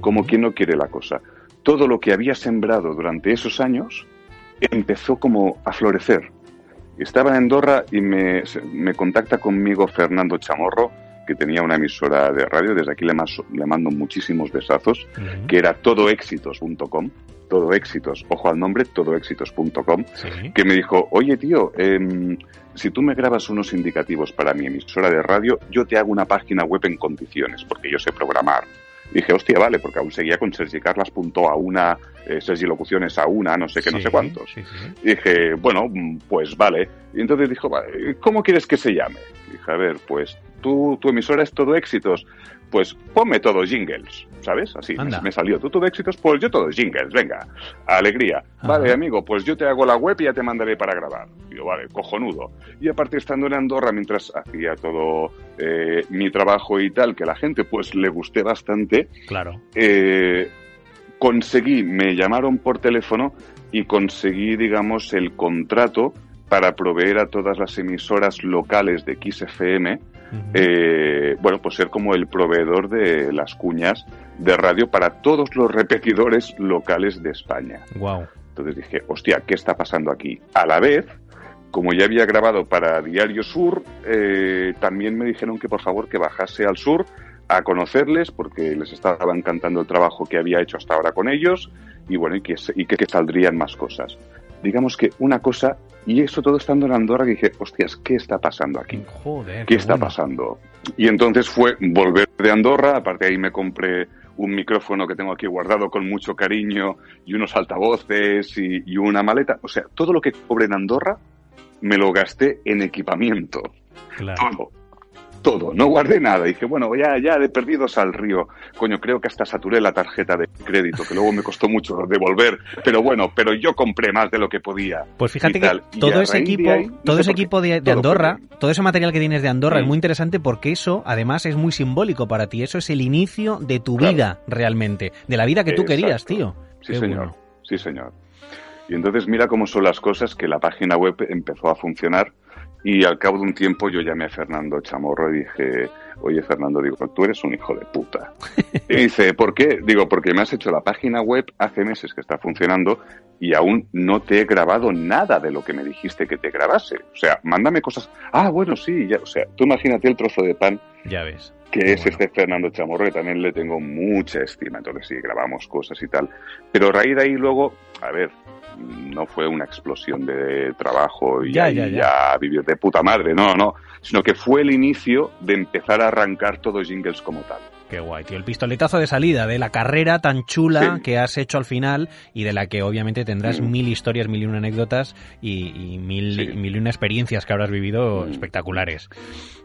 como quien no quiere la cosa. Todo lo que había sembrado durante esos años empezó como a florecer. Estaba en Andorra y me, me contacta conmigo Fernando Chamorro, que tenía una emisora de radio, desde aquí le, le mando muchísimos besazos, que era todoéxitos.com, todoéxitos, ojo al nombre, todoéxitos.com, Sí. que me dijo, oye tío, em, si tú me grabas unos indicativos para mi emisora de radio, yo te hago una página web en condiciones, porque yo sé programar. Dije, hostia, vale, porque aún seguía con Sergi Carlas punto a una, eh, Sergi Locuciones a una, no sé qué, no sé cuántos. sí, dije, bueno, pues vale. Y entonces dijo, "Vale, ¿cómo quieres que se llame? Dije, a ver, pues tú, tu emisora es todo éxitos. Pues ponme todo jingles, ¿sabes? Así me, Anda. me salió. Tú todo éxitos, pues yo todo jingles, venga. Alegría. Ajá. Vale, amigo, pues yo te hago la web y ya te mandaré para grabar. Digo, vale, cojonudo. Y aparte estando en Andorra mientras hacía todo eh, mi trabajo y tal, que a la gente pues le gusté bastante, Claro. eh, conseguí, me llamaron por teléfono y conseguí, digamos, el contrato para proveer a todas las emisoras locales de XFM, Eh, bueno, pues ser como el proveedor de las cuñas de radio para todos los repetidores locales de España. Entonces dije, hostia, ¿qué está pasando aquí? A la vez, como ya había grabado para Diario Sur, eh, también me dijeron que por favor que bajase al sur a conocerles porque les estaba encantando el trabajo que había hecho hasta ahora con ellos y bueno, y que, y que, que saldrían más cosas. Digamos que una cosa, y eso todo estando en Andorra, que dije, hostias, ¿qué está pasando aquí? Joder. ¿Qué está bueno. pasando? Y entonces fue volver de Andorra, aparte ahí me compré un micrófono que tengo aquí guardado con mucho cariño y unos altavoces y, y una maleta. O sea, todo lo que cobré en Andorra me lo gasté en equipamiento. Claro. Todo. Todo. No guardé nada. Dije, bueno, ya, ya de perdidos al río. Coño, creo que hasta saturé la tarjeta de crédito, que luego me costó mucho devolver. Pero bueno, pero yo compré más de lo que podía. Pues fíjate que todo ese equipo, ahí, no todo ese equipo de, de todo fue Andorra, todo ese material que tienes de Andorra es muy interesante porque eso además es muy simbólico para ti. Eso es el inicio de tu Claro. vida realmente, de la vida que tú querías, tío. Sí, Qué señor. bueno. Sí, señor. Y entonces mira cómo son las cosas que la página web empezó a funcionar y al cabo de un tiempo yo llamé a Fernando Chamorro y dije, oye Fernando, digo, tú eres un hijo de puta. Y dice, ¿por qué? Digo, porque me has hecho la página web hace meses que está funcionando y aún no te he grabado nada de lo que me dijiste que te grabase. O sea, mándame cosas. Ah, bueno, sí, ya. O sea, tú imagínate el trozo de pan Ya ves. que es bueno. este Fernando Chamorro, que también le tengo mucha estima, entonces sí, grabamos cosas y tal. Pero a raíz de ahí luego, a ver, no fue una explosión de trabajo y Ya, ya, ya, ya. vivir de puta madre, no, no, sino que fue el inicio de empezar a arrancar todos jingles como tal. Qué guay, tío. El pistoletazo de salida de la carrera tan chula que has hecho al final y de la que obviamente tendrás Mm. mil historias, mil y una anécdotas y, y mil, Sí. y mil y una experiencias que habrás vivido espectaculares.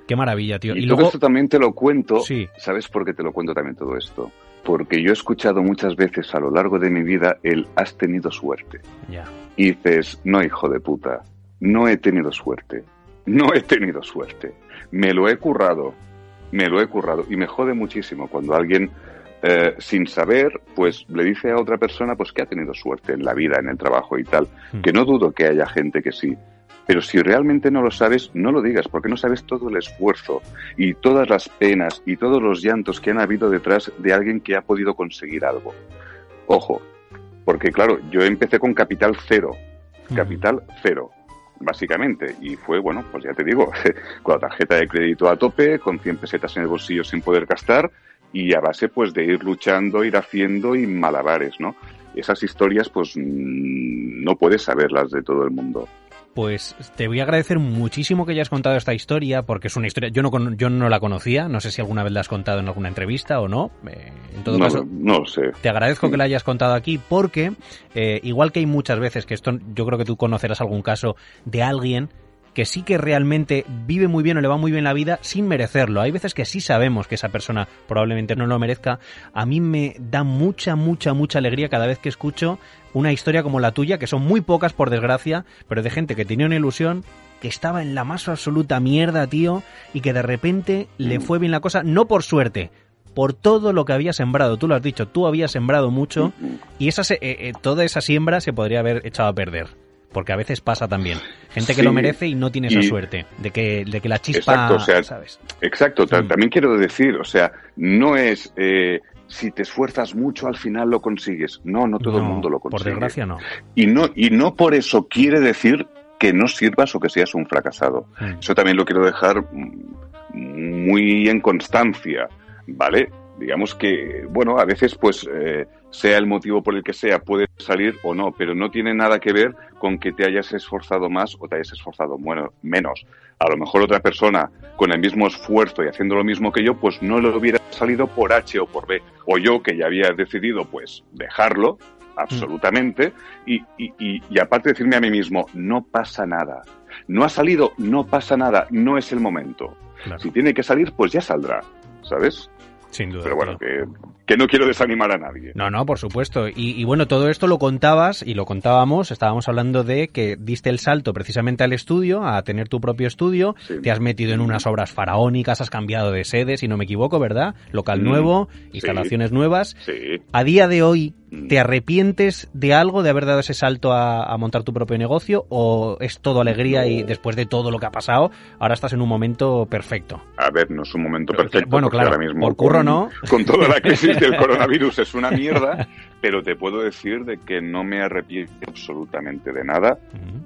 Qué maravilla, tío. Y, Y, todo luego, esto también te lo cuento. Sí. ¿Sabes por qué te lo cuento también todo esto? Porque yo he escuchado muchas veces a lo largo de mi vida el has tenido suerte. ya. Y dices, no, hijo de puta, no he tenido suerte. No he tenido suerte. Me lo he currado. Me lo he currado. Y me jode muchísimo cuando alguien, eh, sin saber, pues le dice a otra persona pues que ha tenido suerte en la vida, en el trabajo y tal. Hmm. Que no dudo que haya gente que sí. Pero si realmente no lo sabes, no lo digas, porque no sabes todo el esfuerzo y todas las penas y todos los llantos que han habido detrás de alguien que ha podido conseguir algo. Ojo, porque claro, yo empecé con capital cero, capital cero, básicamente, y fue, bueno, pues ya te digo, con la tarjeta de crédito a tope, con 100 pesetas en el bolsillo sin poder gastar, y a base pues de ir luchando, ir haciendo y malabares, ¿no? Esas historias pues mm, no puedes saberlas de todo el mundo. Pues te voy a agradecer muchísimo que hayas contado esta historia, porque es una historia, yo no, yo no la conocía, no sé si alguna vez la has contado en alguna entrevista o no. Eh, en todo No, caso, no sé. te agradezco que la hayas contado aquí, porque eh, igual que hay muchas veces, que esto yo creo que tú conocerás algún caso de alguien que sí que realmente vive muy bien o le va muy bien la vida sin merecerlo. Hay veces que sí sabemos que esa persona probablemente no lo merezca. A mí me da mucha, mucha, mucha alegría cada vez que escucho una historia como la tuya, que son muy pocas por desgracia, pero de gente que tenía una ilusión, que estaba en la más absoluta mierda, tío, y que de repente le fue bien la cosa, no por suerte, por todo lo que había sembrado. Tú lo has dicho, tú habías sembrado mucho y esa se- eh, eh, toda esa siembra se podría haber echado a perder. Porque a veces pasa también. Gente que Sí, lo merece y no tiene esa y- suerte de que, de que la chispa, Exacto, o sea, ¿sabes? Exacto, Mm. también quiero decir, o sea, no es eh, si te esfuerzas mucho al final lo consigues. No, no todo el mundo lo Por consigue. desgracia no. Y no, y no por eso quiere decir que no sirvas o que seas un fracasado. Mm. Eso también lo quiero dejar mm, muy en constancia, ¿vale? Digamos que, bueno, a veces, pues, eh, sea el motivo por el que sea, puede salir o no, pero no tiene nada que ver con que te hayas esforzado más o te hayas esforzado bueno, menos. A lo mejor otra persona con el mismo esfuerzo y haciendo lo mismo que yo, pues no le hubiera salido por H o por B. O yo que ya había decidido, pues, dejarlo, absolutamente, y, y, y, y aparte decirme a mí mismo, no pasa nada. No ha salido, no pasa nada, no es el momento. Claro, Si tiene que salir, pues ya saldrá, ¿sabes? sin duda. Pero bueno, que, que no quiero desanimar a nadie. No, no, por supuesto. Y, y bueno, todo esto lo contabas y lo contábamos. Estábamos hablando de que diste el salto precisamente al estudio, a tener tu propio estudio. Sí. Te has metido en unas obras faraónicas, has cambiado de sede, si no me equivoco, ¿verdad? Local Mm, nuevo, sí. instalaciones nuevas. Sí. A día de hoy, Mm. ¿te arrepientes de algo, de haber dado ese salto a, a montar tu propio negocio? ¿O es todo alegría y después de todo lo que ha pasado, ahora estás en un momento perfecto? A ver, no es un momento perfecto. bueno, claro, ahora mismo por curro con, no. Con toda la crisis del coronavirus es una mierda, pero te puedo decir de que no me arrepiento absolutamente de nada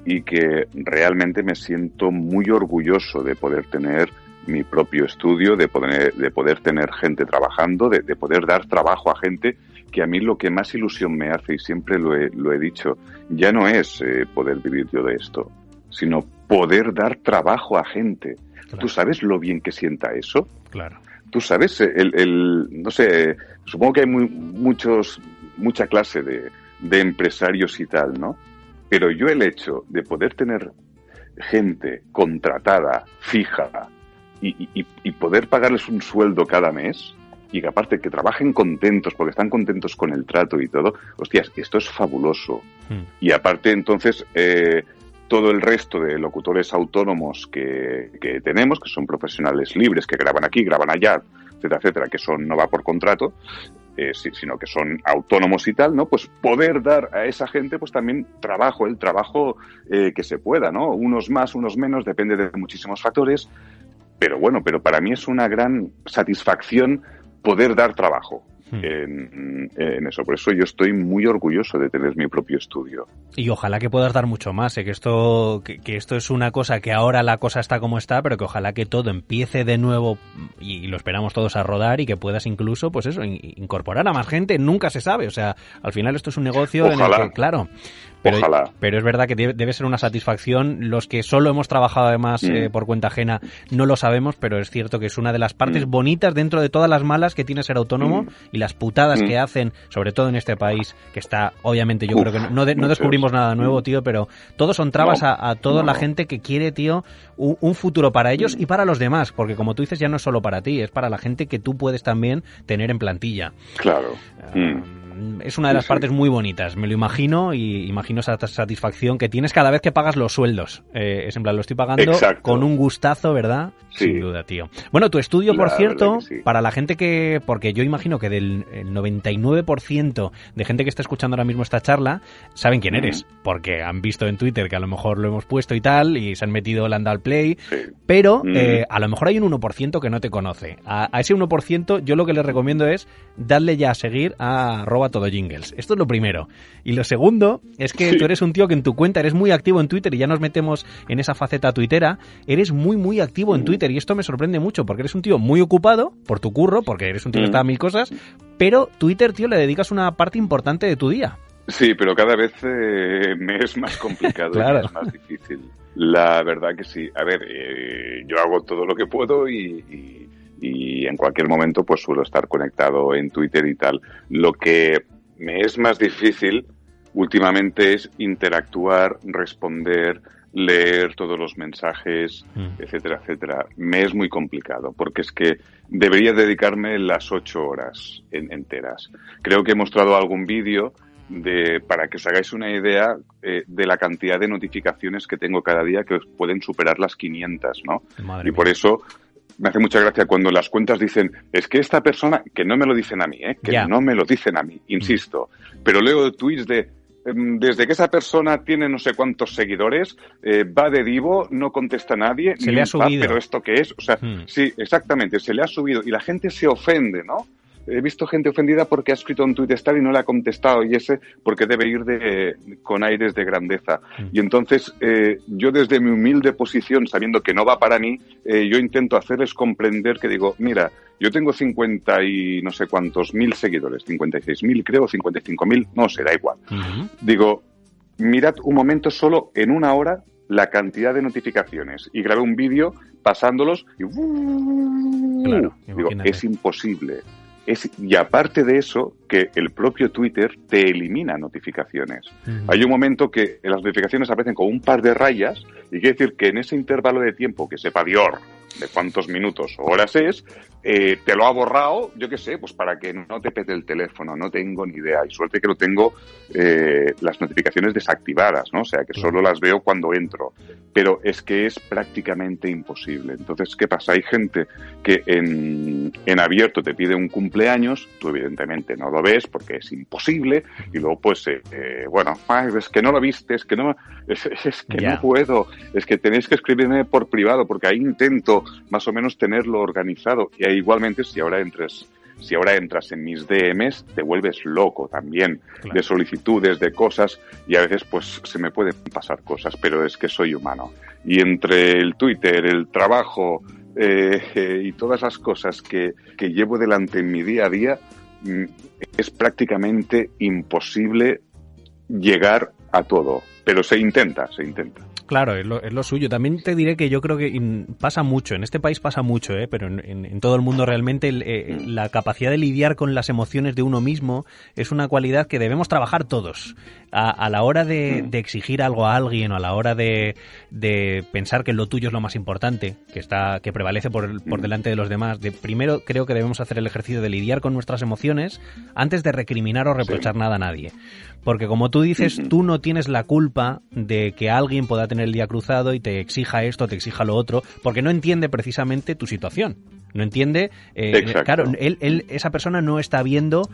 y que realmente me siento muy orgulloso de poder tener mi propio estudio, de poder, de poder tener gente trabajando, de, de poder dar trabajo a gente que a mí lo que más ilusión me hace, y siempre lo he, lo he dicho, ya no es eh, poder vivir yo de esto, sino poder dar trabajo a gente. Claro. ¿Tú sabes lo bien que sienta eso? Claro. Tú sabes, el, el- no sé, supongo que hay muy, muchos, mucha clase de, de empresarios y tal, ¿no? Pero yo el hecho de poder tener gente contratada, fija, y, y- y poder pagarles un sueldo cada mes, y que aparte que trabajen contentos, porque están contentos con el trato y todo, hostias, esto es fabuloso. Mm. Y aparte, entonces, eh, todo el resto de locutores autónomos que, que tenemos, que son profesionales libres, que graban aquí, graban allá, etcétera, etcétera, que son no va por contrato, eh, sino que son autónomos y tal, ¿no? Pues poder dar a esa gente, pues también trabajo, el trabajo eh, que se pueda, ¿no? Unos más, unos menos, depende de muchísimos factores, pero bueno, pero para mí es una gran satisfacción poder dar trabajo Hmm. en, en eso. Por eso yo estoy muy orgulloso de tener mi propio estudio. Y ojalá que puedas dar mucho más, ¿eh? que esto que, que esto es una cosa que ahora la cosa está como está, pero que ojalá que todo empiece de nuevo y lo esperamos todos a rodar y que puedas incluso, pues eso, in- incorporar a más gente, nunca se sabe, o sea, al final esto es un negocio en el que, claro, Pero, Ojalá. pero es verdad que debe, ser una satisfacción. Los que solo hemos trabajado además Mm. eh, por cuenta ajena no lo sabemos, pero es cierto que es una de las partes Mm. bonitas dentro de todas las malas que tiene ser autónomo Mm. y las putadas que hacen, sobre todo en este país, que está, obviamente, yo Uf, creo que no, de- descubrimos nada nuevo, tío, pero todos son trabas No, a, a toda la gente que quiere, tío, un, un futuro para ellos y para los demás, porque como tú dices, ya no es solo para ti, es para la gente que tú puedes también tener en plantilla. Claro. Mm. Um, Es una de las sí. partes muy bonitas, me lo imagino y imagino esa satisfacción que tienes cada vez que pagas los sueldos. Eh, es en plan, lo estoy pagando Exacto. con un gustazo, ¿verdad? Sí. Sin duda, tío. Bueno, tu estudio, La por cierto, para la gente que, porque yo imagino que del el 99% de gente que está escuchando ahora mismo esta charla saben quién eres, porque han visto en Twitter que a lo mejor lo hemos puesto y tal y se han metido Landal Play, Sí. pero eh, a lo mejor hay un 1% que no te conoce. A, a ese 1% yo lo que les recomiendo es darle ya a seguir a arroba todo jingles. Esto es lo primero. Y lo segundo es que Sí. tú eres un tío que en tu cuenta eres muy activo en Twitter y ya nos metemos en esa faceta tuitera. Eres muy, muy activo en Ujú. Twitter y esto me sorprende mucho porque eres un tío muy ocupado por tu curro, porque eres un tío que Ujú. está a mil cosas, pero Twitter, tío, le dedicas una parte importante de tu día. Sí, pero cada vez eh, me es más complicado Claro. y es más difícil. La verdad que sí. A ver, eh, yo hago todo lo que puedo y, y- y en cualquier momento pues suelo estar conectado en Twitter y tal. Lo que me es más difícil últimamente es interactuar, responder, leer todos los mensajes, Mm. etcétera, etcétera. Me es muy complicado porque es que debería dedicarme las ocho horas en- enteras. Creo que he mostrado algún vídeo de, para que os hagáis una idea eh, de la cantidad de notificaciones que tengo cada día que pueden superar las 500, ¿no? Madre Y por mía. eso me hace mucha gracia cuando las cuentas dicen, es que esta persona, que no me lo dicen a mí, ¿eh? que no me lo dicen a mí, insisto, pero leo tweets de, em, desde que esa persona tiene no sé cuántos seguidores, eh, va de divo, no contesta a nadie, Se ni le ha pap, subido. pero esto qué es, o sea, Hmm. sí, exactamente, se le ha subido y la gente se ofende, ¿no? He visto gente ofendida porque ha escrito un tuit tal y no le ha contestado y ese porque debe ir de, con aires de grandeza. Mm. Y entonces eh, yo desde mi humilde posición, sabiendo que no va para mí, eh, yo intento hacerles comprender que digo, mira, yo tengo 50 y no sé cuántos mil seguidores, 56 mil creo, 55 mil, no sé, da igual. Digo, mirad un momento solo en una hora la cantidad de notificaciones y grabé un vídeo pasándolos y Claro, digo, imagínate. es imposible. Es, y aparte de eso, que el propio Twitter te elimina notificaciones. Hay un momento que las notificaciones aparecen con un par de rayas y quiere decir que en ese intervalo de tiempo que sepa Dior de cuántos minutos o horas es, eh, te lo ha borrado, yo qué sé, pues para que no te pete el teléfono, no tengo ni idea. Y suerte que lo tengo eh, las notificaciones desactivadas, ¿no? O sea, que solo las veo cuando entro. Pero es que es prácticamente imposible. Entonces, ¿qué pasa? Hay gente que en, en abierto te pide un cumpleaños, tú evidentemente no lo ves porque es imposible, y luego pues, eh, eh, bueno, ay, es que no lo viste, es que no, es, es que no puedo, es que tenéis que escribirme por privado porque ahí intento más o menos tenerlo organizado. Y ahí igualmente si ahora entres si ahora entras en mis DMs, te vuelves loco también Claro. de solicitudes, de cosas, y a veces pues se me pueden pasar cosas, pero es que soy humano. Y entre el Twitter, el trabajo eh, eh, y todas las cosas que, que llevo delante en mi día a día, mm, es prácticamente imposible llegar a todo. Pero se intenta, se intenta. Claro, es lo, es lo suyo. También te diré que yo creo que pasa mucho, en este país pasa mucho, ¿eh? pero en, en- en todo el mundo realmente el, eh, la capacidad de lidiar con las emociones de uno mismo es una cualidad que debemos trabajar todos. A, a la hora de, de exigir algo a alguien o a la hora de, de pensar que lo tuyo es lo más importante, que está que prevalece por, por delante de los demás, de primero creo que debemos hacer el ejercicio de lidiar con nuestras emociones antes de recriminar o reprochar nada a nadie. Porque como tú dices, tú no tienes la culpa de que alguien pueda tener el día cruzado y te exija esto, te exija lo otro, porque no entiende precisamente tu situación. No entiende, eh, claro, él, él- esa persona no está viendo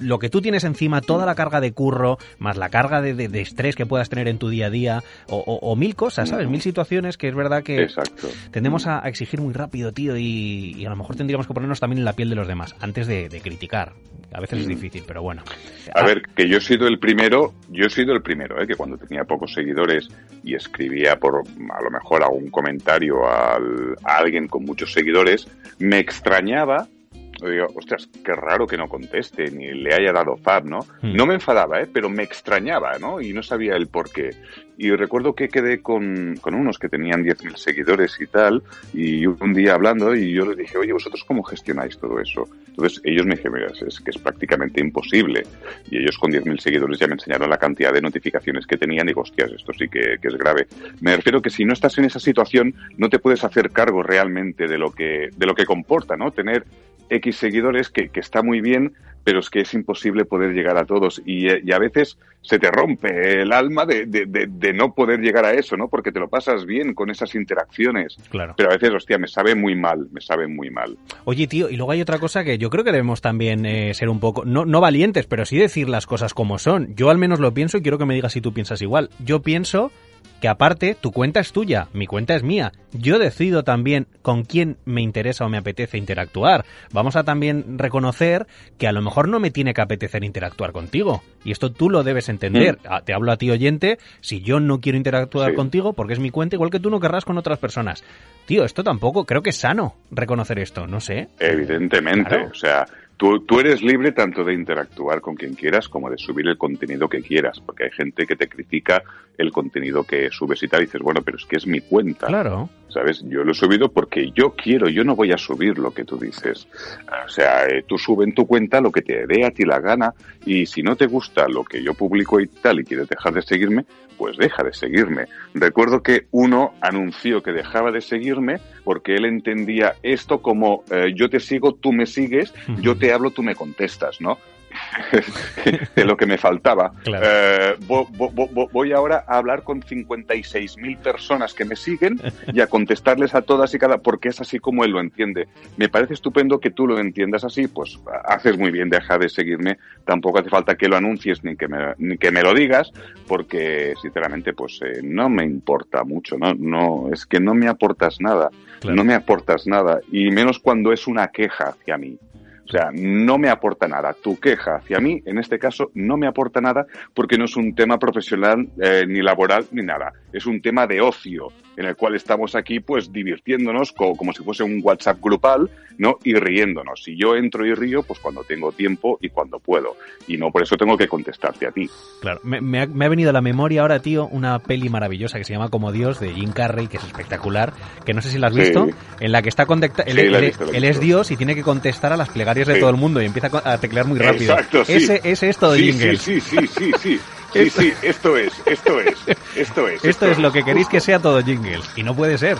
lo que tú tienes encima, toda la carga de curro, más la carga de, de- de estrés que puedas tener en tu día a día, o, o- o mil cosas, ¿sabes? Mil situaciones que es verdad que Exacto. tendemos a, a exigir muy rápido, tío, y, y a lo mejor tendríamos que ponernos también en la piel de los demás, antes de, de criticar. A veces es difícil, pero bueno. A ver, que yo he sido el primero, yo he sido el primero, ¿eh? que cuando tenía pocos seguidores y escribía por a lo mejor algún comentario al- a alguien con muchos seguidores, me extrañaba digo, ostras, qué raro que no conteste, ni le haya dado fab, ¿no? Hmm. No me enfadaba, ¿eh? Pero me extrañaba, ¿no? Y no sabía el por qué. Y recuerdo que quedé con, con unos que tenían 10.000 seguidores y tal, y un día hablando, y yo les dije, oye, ¿vosotros cómo gestionáis todo eso? Entonces ellos me dijeron, mira, es, es que es prácticamente imposible. Y ellos con 10.000 seguidores ya me enseñaron la cantidad de notificaciones que tenían y digo, hostias, esto sí que, que es grave. Me refiero que si no estás en esa situación, no te puedes hacer cargo realmente de lo que, de lo que comporta, ¿no? Tener X seguidores que, que está muy bien, pero es que es imposible poder llegar a todos y, eh, y a veces se te rompe el alma de, de, de, de no poder llegar a eso, ¿no? Porque te lo pasas bien con esas interacciones. Claro. Pero a veces, hostia, me sabe muy mal, me sabe muy mal. Oye, tío, y luego hay otra cosa que yo creo que debemos también eh, ser un poco, no, no valientes, pero sí decir las cosas como son. Yo al menos lo pienso y quiero que me digas si tú piensas igual. Yo pienso que aparte, tu cuenta es tuya, mi cuenta es mía. Yo decido también con quién me interesa o me apetece interactuar. Vamos a también reconocer que a lo mejor no me tiene que apetecer interactuar contigo. Y esto tú lo debes entender. Ah, Te hablo a ti oyente, si yo no quiero interactuar Sí. contigo porque es mi cuenta, igual que tú no querrás con otras personas. Tío, esto tampoco, creo que es sano reconocer esto, no sé. Evidentemente, Claro. o sea, tú, tú eres libre tanto de interactuar con quien quieras como de subir el contenido que quieras, porque hay gente que te critica el contenido que subes y tal, y dices, bueno, pero es que es mi cuenta. Claro. ¿Sabes? Yo lo he subido porque yo quiero, yo no voy a subir lo que tú dices. O sea, eh, tú sube en tu cuenta lo que te dé a ti la gana y si no te gusta lo que yo publico y tal y quieres dejar de seguirme, pues deja de seguirme. Recuerdo que uno anunció que dejaba de seguirme porque él entendía esto como eh, yo te sigo, tú me sigues, yo te hablo, tú me contestas, ¿no? de lo que me faltaba. Claro. Eh, vo- vo- vo- voy ahora a hablar con 56.000 personas que me siguen y a contestarles a todas y cada, porque es así como él lo entiende. Me parece estupendo que tú lo entiendas así, pues haces muy bien, deja de seguirme, tampoco hace falta que lo anuncies ni que me, ni que me lo digas, porque sinceramente pues eh, no me importa mucho, no, no, es que no me aportas nada, Claro. no me aportas nada, y menos cuando es una queja hacia mí. O sea, no me aporta nada. Tu queja hacia mí, en este caso, no me aporta nada porque no es un tema profesional eh, ni laboral ni nada. Es un tema de ocio en el cual estamos aquí pues divirtiéndonos co- como si fuese un WhatsApp grupal, ¿no? Y riéndonos. Si yo entro y río, pues cuando tengo tiempo y cuando puedo. Y no por eso tengo que contestarte a ti. Claro, me, me ha, me ha venido a la memoria ahora, tío, una peli maravillosa que se llama Como Dios de Jim Carrey, que es espectacular, que no sé si la has Sí. visto, en la que está conecta él, Sí, él- visto, es. Dios y tiene que contestar a las plegarias de todo el mundo y empieza a teclear muy rápido. Exacto, sí. Ese, ese es todo sí, Jingles. sí, sí, sí, sí, sí. Sí, esto es, esto es, esto es. Esto es lo que queréis que sea todo Jingles. Y no puede ser.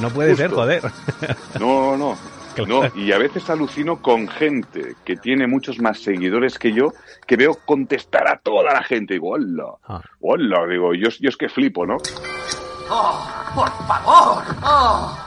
No puede Justo. ser, joder. No, no. Claro. No, y a veces alucino con gente que tiene muchos más seguidores que yo, que veo contestar a toda la gente. Digo, hola, Ah. hola, digo, yo, yo es que flipo, ¿no? ¡Oh, por favor! ¡Oh!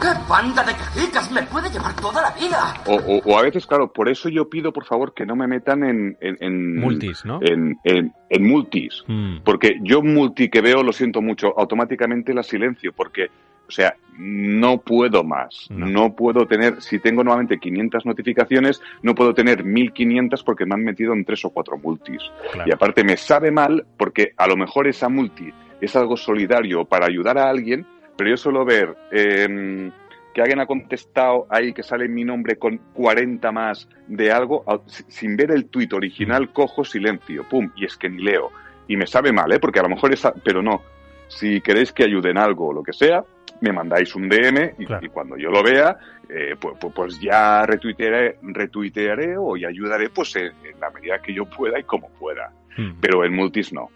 ¡Qué banda de cajicas! ¡Me puede llevar toda la vida! O, o- o a veces, claro, por eso yo pido, por favor, que no me metan en... en, en- Multis, ¿no? En, en, en multis. Mm. Porque yo multi que veo, lo siento mucho, automáticamente la silencio, porque, o sea, no puedo más. No. No, puedo tener, si tengo nuevamente 500 notificaciones, no puedo tener 1500 porque me han metido en tres o cuatro multis. Claro. Y aparte me sabe mal porque a lo mejor esa multi es algo solidario para ayudar a alguien, pero yo suelo ver eh, que alguien ha contestado ahí que sale mi nombre con 40 más de algo, sin ver el tuit original, cojo silencio, pum, y es que ni leo. Y me sabe mal, ¿eh? Porque a lo mejor esa, pero no. Si queréis que ayuden algo o lo que sea, me mandáis un DM y, Claro. y cuando yo lo vea, eh, pues, pues- pues ya retuitearé, retuitearé o y ayudaré pues en, en la medida que yo pueda y como pueda. Mm. Pero en multis no.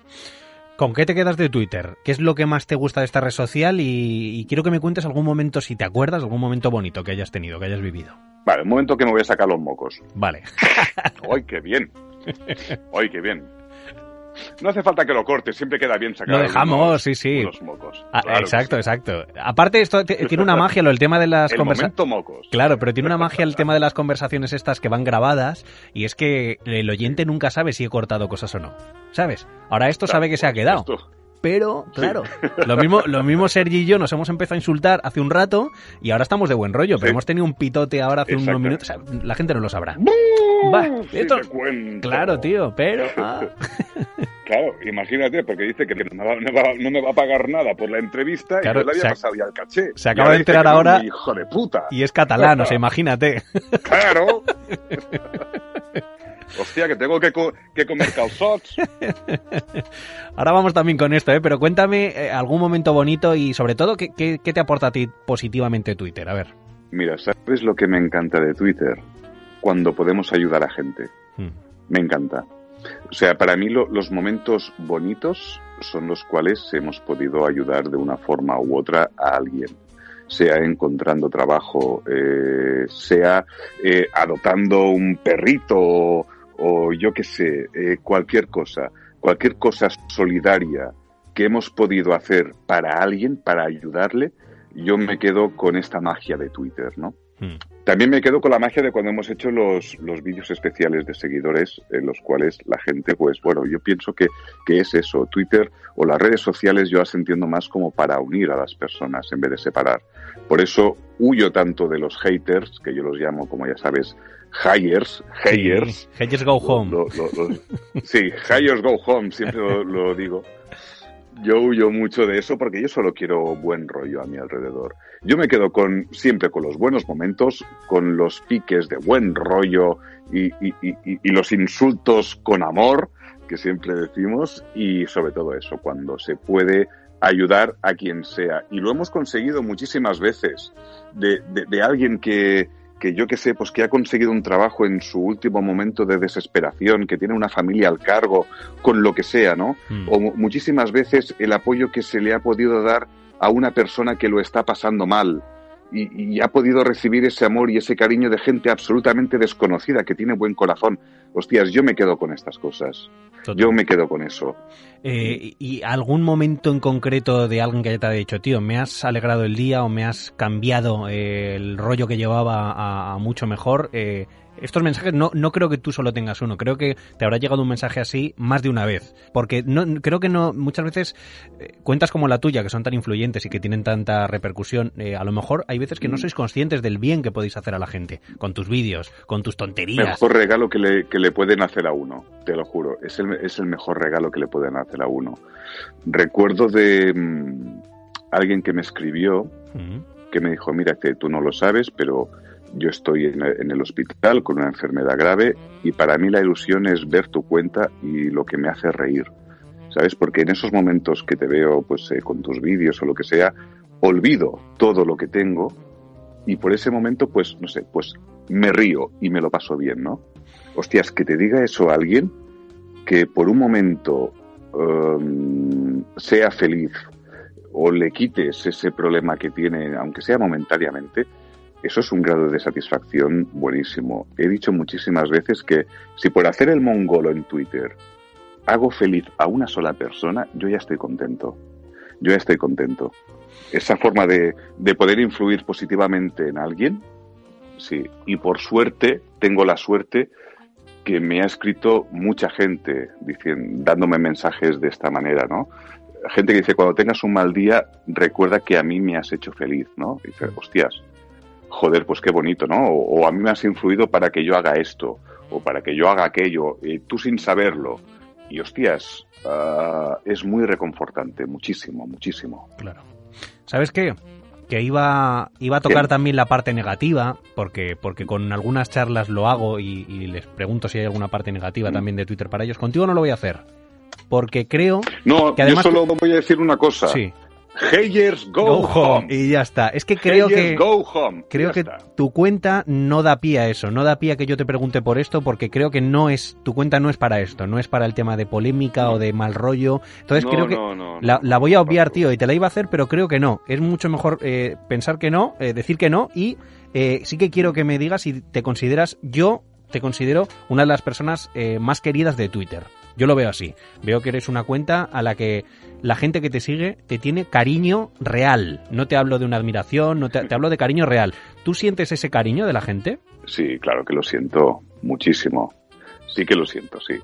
¿Con qué te quedas de Twitter? ¿Qué es lo que más te gusta de esta red social? Y, y quiero que me cuentes algún momento, si te acuerdas, algún momento bonito que hayas tenido, que hayas vivido. Vale, un momento que me voy a sacar los mocos. Vale. ¡Ay, qué bien! ¡Ay, qué bien! No hace falta que lo cortes, siempre queda bien sacar Lo dejamos, unos- sí, sí. unos mocos. Ah, Claro exacto, sí. exacto. Aparte, esto tiene una magia, lo el tema de las conversaciones. Claro, pero tiene una magia el tema de las conversaciones estas que van grabadas y es que el oyente nunca sabe si he cortado cosas o no. ¿Sabes? Ahora esto sabe que se ha quedado. Esto, pero, claro, lo mismo, lo mismo Sergi y yo nos hemos empezado a insultar hace un rato y ahora estamos de buen rollo, pero hemos tenido un pitote ahora hace unos minutos, o sea, la gente no lo sabrá. Va, Sí esto- claro, tío, pero... ah. Claro, imagínate, porque dice que no me, va, no va- no me va a pagar nada por la entrevista Claro, y yo le había pasado ya el caché. se acaba de enterar ahora Hijo de puta. Y es catalán, o sea, imagínate. Claro. Hostia, que tengo que, co- que comer calzots. Ahora vamos también con esto, ¿eh? Pero cuéntame eh, algún momento bonito y sobre todo, ¿qué, qué, qué te aporta a ti positivamente Twitter? A ver. Mira, ¿sabes lo que me encanta de Twitter? Cuando podemos ayudar a gente. Hmm. Me encanta. O sea, para mí lo- los momentos bonitos son los cuales hemos podido ayudar de una forma u otra a alguien. Sea encontrando trabajo, eh, sea eh, adoptando un perrito o, yo qué sé, eh, cualquier cosa, cualquier cosa solidaria que hemos podido hacer para alguien, para ayudarle, yo me quedo con esta magia de Twitter, ¿no? Hmm. También me quedo con la magia de cuando hemos hecho los, los vídeos especiales de seguidores en los cuales la gente, pues bueno, yo pienso que, que es eso, Twitter o las redes sociales yo las entiendo más como para unir a las personas en vez de separar. Por eso huyo tanto de los haters, que yo los llamo, como ya sabes, hires, haters. Sí, Haters go home. Lo- lo- lo- sí, hires go home, siempre lo, digo. Yo huyo mucho de eso porque yo solo quiero buen rollo a mi alrededor. Yo me quedo con siempre con los buenos momentos, con los piques de buen rollo y, y- y- y- y los insultos con amor, que siempre decimos, y sobre todo eso, cuando se puede ayudar a quien sea. Y lo hemos conseguido muchísimas veces de, de- de alguien que, que yo que sé, pues que ha conseguido un trabajo en su último momento de desesperación, que tiene una familia al cargo, con lo que sea, ¿no? Hmm. O mu- muchísimas veces el apoyo que se le ha podido dar a una persona que lo está pasando mal y, y ha podido recibir ese amor y ese cariño de gente absolutamente desconocida que tiene buen corazón. Hostias, yo me quedo con estas cosas. Total. Yo me quedo con eso. Eh, ¿Y algún momento en concreto de alguien que te haya dicho, tío, me has alegrado el día o me has cambiado eh, el rollo que llevaba a, a mucho mejor? Eh, estos mensajes no, no creo que tú solo tengas uno, creo que te habrá llegado un mensaje así más de una vez. Porque no, creo que no, muchas veces eh, cuentas como la tuya, que son tan influyentes y que tienen tanta repercusión, eh, a lo mejor hay veces que no sois conscientes del bien que podéis hacer a la gente, con tus vídeos, con tus tonterías. Mejor regalo que le, que le pueden hacer a uno, te lo juro. Es el, es el mejor regalo que le pueden hacer a uno. Recuerdo de mm, alguien que me escribió Mm, que me dijo, mira, que tú no lo sabes, pero yo estoy en el, hospital con una enfermedad grave y para mí la ilusión es ver tu cuenta y lo que me hace reír. ¿Sabes? Porque en esos momentos que te veo pues eh, con tus vídeos o lo que sea, olvido todo lo que tengo y por ese momento pues no sé, pues me río y me lo paso bien, ¿no? Hostias, que te diga eso a alguien que por un momento um, sea feliz o le quites ese problema que tiene, aunque sea momentáneamente, eso es un grado de satisfacción buenísimo. He dicho muchísimas veces que si por hacer el mongolo en Twitter hago feliz a una sola persona, yo ya estoy contento. Yo ya estoy contento. Esa forma de, de poder influir positivamente en alguien, sí. Y por suerte, tengo la suerte que me ha escrito mucha gente diciendo, dándome mensajes de esta manera, ¿no? Gente que dice, cuando tengas un mal día, recuerda que a mí me has hecho feliz, ¿no? Dice, hostias, joder, pues qué bonito, ¿no? O, o a mí me has influido para que yo haga esto, o para que yo haga aquello, y tú sin saberlo. Y hostias, ah, es muy reconfortante, muchísimo, muchísimo. Claro. ¿Sabes qué? Que iba, iba a tocar también la parte negativa, porque, porque con algunas charlas lo hago y, y les pregunto si hay alguna parte negativa Mm. también de Twitter para ellos. Contigo no lo voy a hacer. Porque creo No, Que además yo solo voy a decir una cosa. Sí. Hayers, go, Go home. home. Y ya está. Es que creo Hayers, que. go home. Creo Ya que está. tu cuenta no da pie a eso, no da pie a que yo te pregunte por esto, porque creo que no es, tu cuenta no es para esto, no es para el tema de polémica o de mal rollo. Entonces No, creo que no, la, la voy a obviar, tío, y te la iba a hacer, pero creo que no. Es mucho mejor eh, pensar que no, eh, decir que no, y eh, sí que quiero que me digas si te consideras, yo te considero una de las personas eh, más queridas de Twitter. Yo lo veo así. Veo que eres una cuenta a la que la gente que te sigue te tiene cariño real. No te hablo de una admiración, no te, te hablo de cariño real. ¿Tú sientes ese cariño de la gente? Sí, claro que lo siento muchísimo. Sí que lo siento, sí.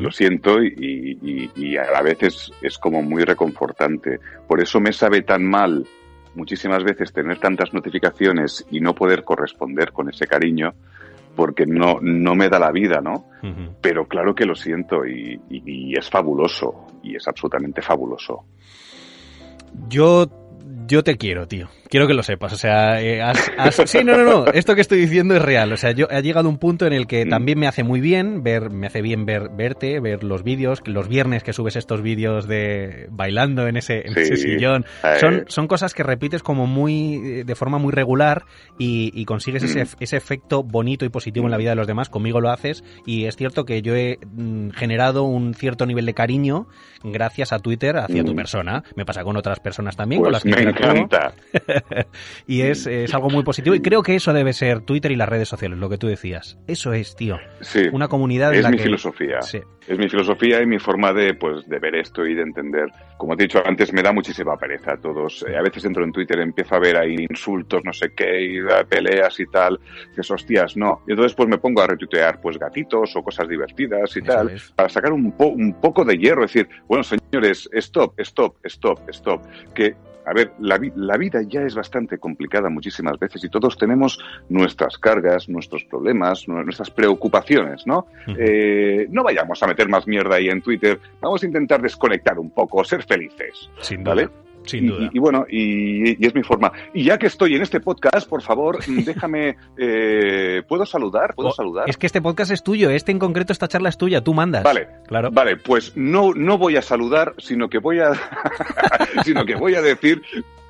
Lo siento y, y- y a la vez es, es como muy reconfortante. Por eso me sabe tan mal muchísimas veces tener tantas notificaciones y no poder corresponder con ese cariño porque no, no me da la vida, ¿no? Pero claro que lo siento y, y- y es fabuloso, y es absolutamente fabuloso. Yo, yo te quiero, tío. Quiero que lo sepas. O sea, eh, has- has- sí, no, no, no. Esto que estoy diciendo es real. O sea, yo he llegado a un punto en el que Mm. también me hace muy bien ver, me hace bien ver, verte, ver los vídeos, los viernes que subes estos vídeos de bailando en ese, en Sí. ese sillón. Son, son cosas que repites como muy, eh, de forma muy regular y, y consigues ese, Mm. ese efecto bonito y positivo en la vida de los demás. Conmigo lo haces y es cierto que yo he mm, generado un cierto nivel de cariño gracias a Twitter hacia tu persona. Me pasa con otras personas también, con las Pues que. Encanta. y es, es algo muy positivo y creo que eso debe ser Twitter y las redes sociales, lo que tú decías. Eso es, tío. Sí. Una comunidad en es la mi que... filosofía. Sí. Es mi filosofía y mi forma de, pues, de ver esto y de entender. Como te he dicho antes, me da muchísima pereza a todos. Eh, a veces entro en Twitter, empiezo a ver ahí insultos, no sé qué, y peleas y tal. Dices, hostias, no. Y entonces pues me pongo a retuitear pues gatitos o cosas divertidas y Eso tal, es. para sacar un, po- un poco de hierro. Es decir, bueno, señores, stop, stop, stop, stop. Que a ver, la, la vida ya es bastante complicada muchísimas veces y todos tenemos nuestras cargas, nuestros problemas, nu- nuestras preocupaciones, ¿no? Eh, no vayamos a meter más mierda ahí en Twitter, vamos a intentar desconectar un poco, ser felices. Sin duda. ¿Vale? Sin Y- duda. Y, y bueno, y, y es mi forma. Y ya que estoy en este podcast, por favor, déjame, eh, ¿puedo saludar? ¿Puedo Oh, saludar? Es que este podcast es tuyo, este en concreto, esta charla es tuya, tú mandas. Vale, Claro. Vale, pues no, no voy a saludar, sino que voy a, sino que voy a decir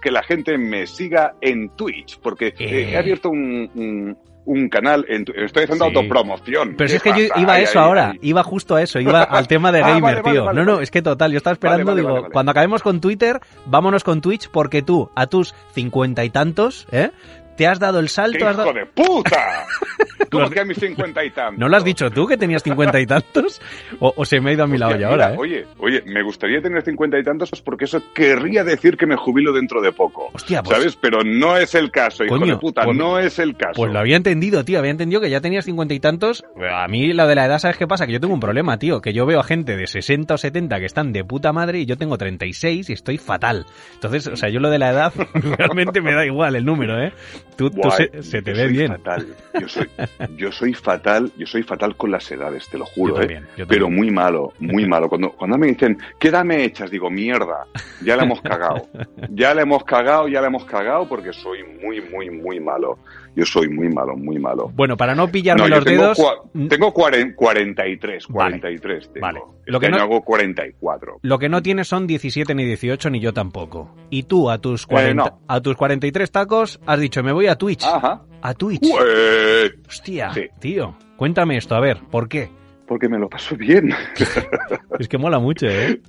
que la gente me siga en Twitch, porque eh, Eh. he abierto un, un, un canal, en, tu- estoy haciendo Sí. autopromoción. Pero si ¿Qué es que yo iba a eso ahora, iba justo a eso, iba al tema de Ah, gamer, vale, tío. vale, no, no, es que total, yo estaba esperando, digo, cuando acabemos con Twitter, vámonos con Twitch, porque tú, a tus cincuenta y tantos, ¿eh? Te has dado el ¡Qué salto, has hijo dado... de puta! ¿Cómo que a mis cincuenta y tantos? ¿No lo has dicho tú que tenías cincuenta y tantos? ¿O, o se me ha ido a mi la Hostia, olla ahora, eh? Oye, oye, me gustaría tener cincuenta y tantos porque eso querría decir que me jubilo dentro de poco. Hostia, pues- ¿Sabes? Pero no es el caso, hijo Coño, de puta, pues- no es el caso. Pues lo había entendido, tío. Había entendido que ya tenías cincuenta y tantos. A mí la de la edad, ¿sabes qué pasa? Que yo tengo un problema, tío. Que yo veo a gente de 60 o 70 que están de puta madre y yo tengo 36 y estoy fatal. Entonces, o sea, yo lo de la edad realmente me da igual el número, ¿eh? Tú, tú Buah, se, se te ve bien. Fatal. Yo soy, yo soy fatal, yo soy fatal con las edades, te lo juro, Yo también, ¿eh? yo. Pero muy malo, muy malo. Cuando, cuando me dicen, ¿qué edad me echas? Digo, mierda, ya la hemos cagado. Ya la hemos cagado, ya la hemos cagado porque soy muy, muy, muy malo. Yo soy muy malo, muy malo. Bueno, para no pillarme No, los tengo, dedos. cua- tengo cuaren- 43, Vale, 43 tengo. vale. Este Lo que año no- hago 44. Lo que no tienes son 17 ni 18, ni yo tampoco. Y tú, a tus, 40, no. a tus 43 tacos, has dicho, me voy a Twitch. Ajá. A Twitch. Ué, Hostia, Sí. tío. Cuéntame esto, a ver, ¿por qué? porque me lo paso bien. Es que mola mucho, ¿eh?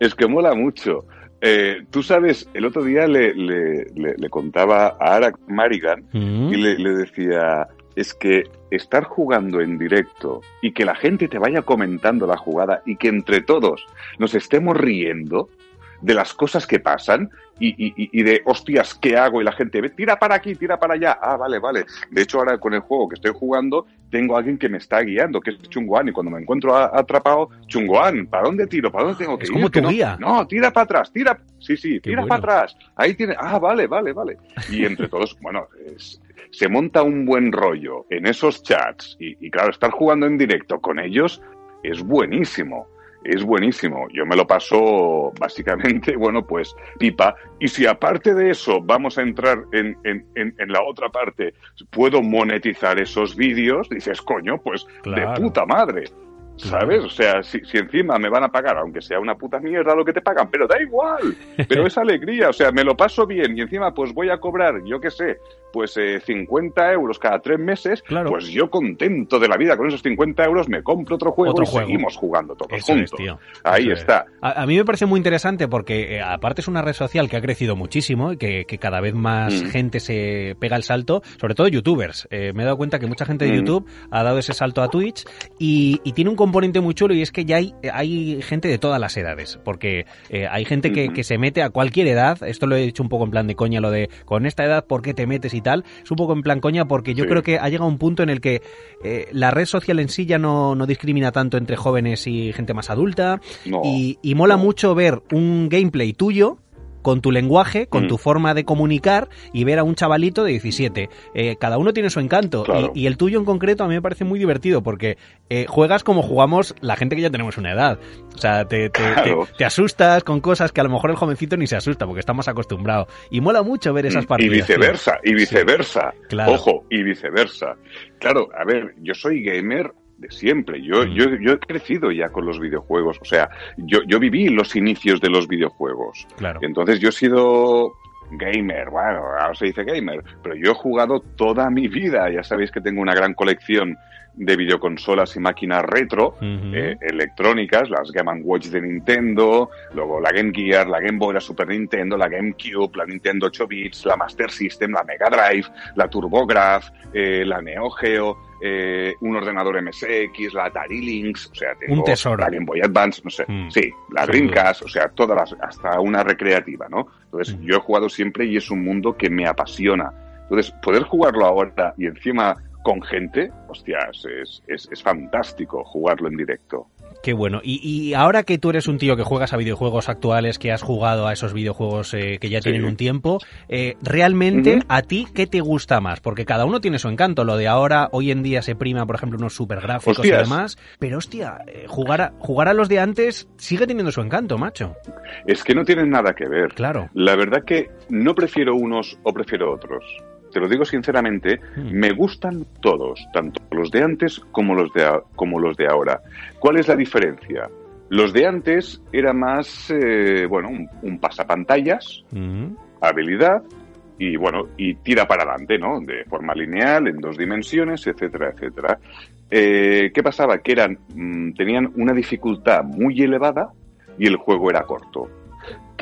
Es que mola mucho. Eh, Tú sabes, el otro día le, le, le- le contaba a Arak Marigan Mm. y le, le decía, es que estar jugando en directo y que la gente te vaya comentando la jugada y que entre todos nos estemos riendo de las cosas que pasan y, y- y- de, hostias, ¿qué hago? Y la gente ve, tira para aquí, tira para allá. Ah, vale, vale. De hecho, ahora con el juego que estoy jugando, tengo a alguien que me está guiando, que es Chunguan, y cuando me encuentro atrapado, Chunguan, ¿para dónde tiro? ¿Para dónde tengo que Es ir? como tu no- guía. No, tira para atrás, tira. Sí, sí, Qué tira bueno. para atrás. Ahí tiene. Ah, vale, vale, vale. Y entre todos, bueno, es- se monta un buen rollo en esos chats. Y, y claro, estar jugando en directo con ellos es buenísimo. Es buenísimo. Yo me lo paso básicamente, bueno, pues pipa. Y si aparte de eso vamos a entrar en, en, en, en la otra parte, puedo monetizar esos vídeos, dices, coño, pues Claro. de puta madre. ¿Sabes? O sea, si, si encima me van a pagar, aunque sea una puta mierda lo que te pagan, pero da igual. Pero es alegría, o sea, me lo paso bien y encima pues voy a cobrar, yo qué sé, pues eh, 50 euros cada tres meses, Claro. pues yo contento de la vida con esos 50 euros me compro otro juego Otro y juego. seguimos jugando todos Eso es, juntos. tío. Ahí Eso es. está. A, a mí me parece muy interesante porque, eh, aparte, es una red social que ha crecido muchísimo y que, que cada vez más Mm. gente se pega el salto, sobre todo youtubers. Eh, me he dado cuenta que mucha gente de Mm. YouTube ha dado ese salto a Twitch y, y tiene un componente muy chulo y es que ya hay, hay gente de todas las edades, porque eh, hay gente que, que, se mete a cualquier edad, esto lo he dicho un poco en plan de coña, lo de con esta edad, ¿por qué te metes y tal? Es un poco en plan coña porque yo creo que ha llegado un punto en el que eh, la red social en sí ya no, no, discrimina tanto entre jóvenes y gente más adulta. Y, y, mola mucho ver un gameplay tuyo con tu lenguaje, con mm. tu forma de comunicar y ver a un chavalito de 17. Eh, cada uno tiene su encanto y, el tuyo en concreto a mí me parece muy divertido porque eh, juegas como jugamos la gente que ya tenemos una edad. O sea, te, te, asustas con cosas que a lo mejor el jovencito ni se asusta porque está más acostumbrado. Y mola mucho ver esas partidas. Y viceversa, y viceversa. Ojo, y viceversa. Claro, a ver, yo soy gamer de siempre. Yo, mm. yo, yo he crecido ya con los videojuegos. O sea, yo, yo viví los inicios de los videojuegos. Claro. Entonces yo he sido gamer, bueno, ahora se dice gamer, pero yo he jugado toda mi vida. Ya sabéis que tengo una gran colección de videoconsolas y máquinas retro, eh, electrónicas, las Game Watch de Nintendo, luego la Game Gear, la Game Boy, la Super Nintendo, la GameCube, la Nintendo 8 bits, la Master System, la Mega Drive, la TurboGrafx, eh, la Neo Geo, eh, un ordenador MSX, la Atari Lynx, o sea, tengo un tesoro. la Game Boy Advance, no sé, mm. sí, la Dreamcast, o sea, todas las, hasta una recreativa, ¿no? Entonces, mm. yo he jugado siempre y es un mundo que me apasiona. Entonces, poder jugarlo ahora y encima con gente, hostias, es, es, es fantástico jugarlo en directo. Qué bueno. Y, ahora que tú eres un tío que juegas a videojuegos actuales, que has jugado a esos videojuegos eh, que ya tienen un tiempo, eh, ¿realmente a ti qué te gusta más? Porque cada uno tiene su encanto. Lo de ahora, hoy en día se prima, por ejemplo, unos super gráficos y demás. Pero hostia, eh, jugar, a, jugar a los de antes sigue teniendo su encanto, macho. Es que no tienen nada que ver. Claro. La verdad que no prefiero unos o prefiero otros te lo digo sinceramente, hmm. me gustan todos, tanto los de antes como los de, como los de ahora. ¿Cuál es la diferencia? Los de antes era más, eh, bueno, un, pasapantallas, hmm. habilidad y, bueno, y tira para adelante, ¿no? De forma lineal, en dos dimensiones, etcétera, etcétera. Eh, ¿Qué pasaba? Que eran, mm, tenían una dificultad muy elevada y el juego era corto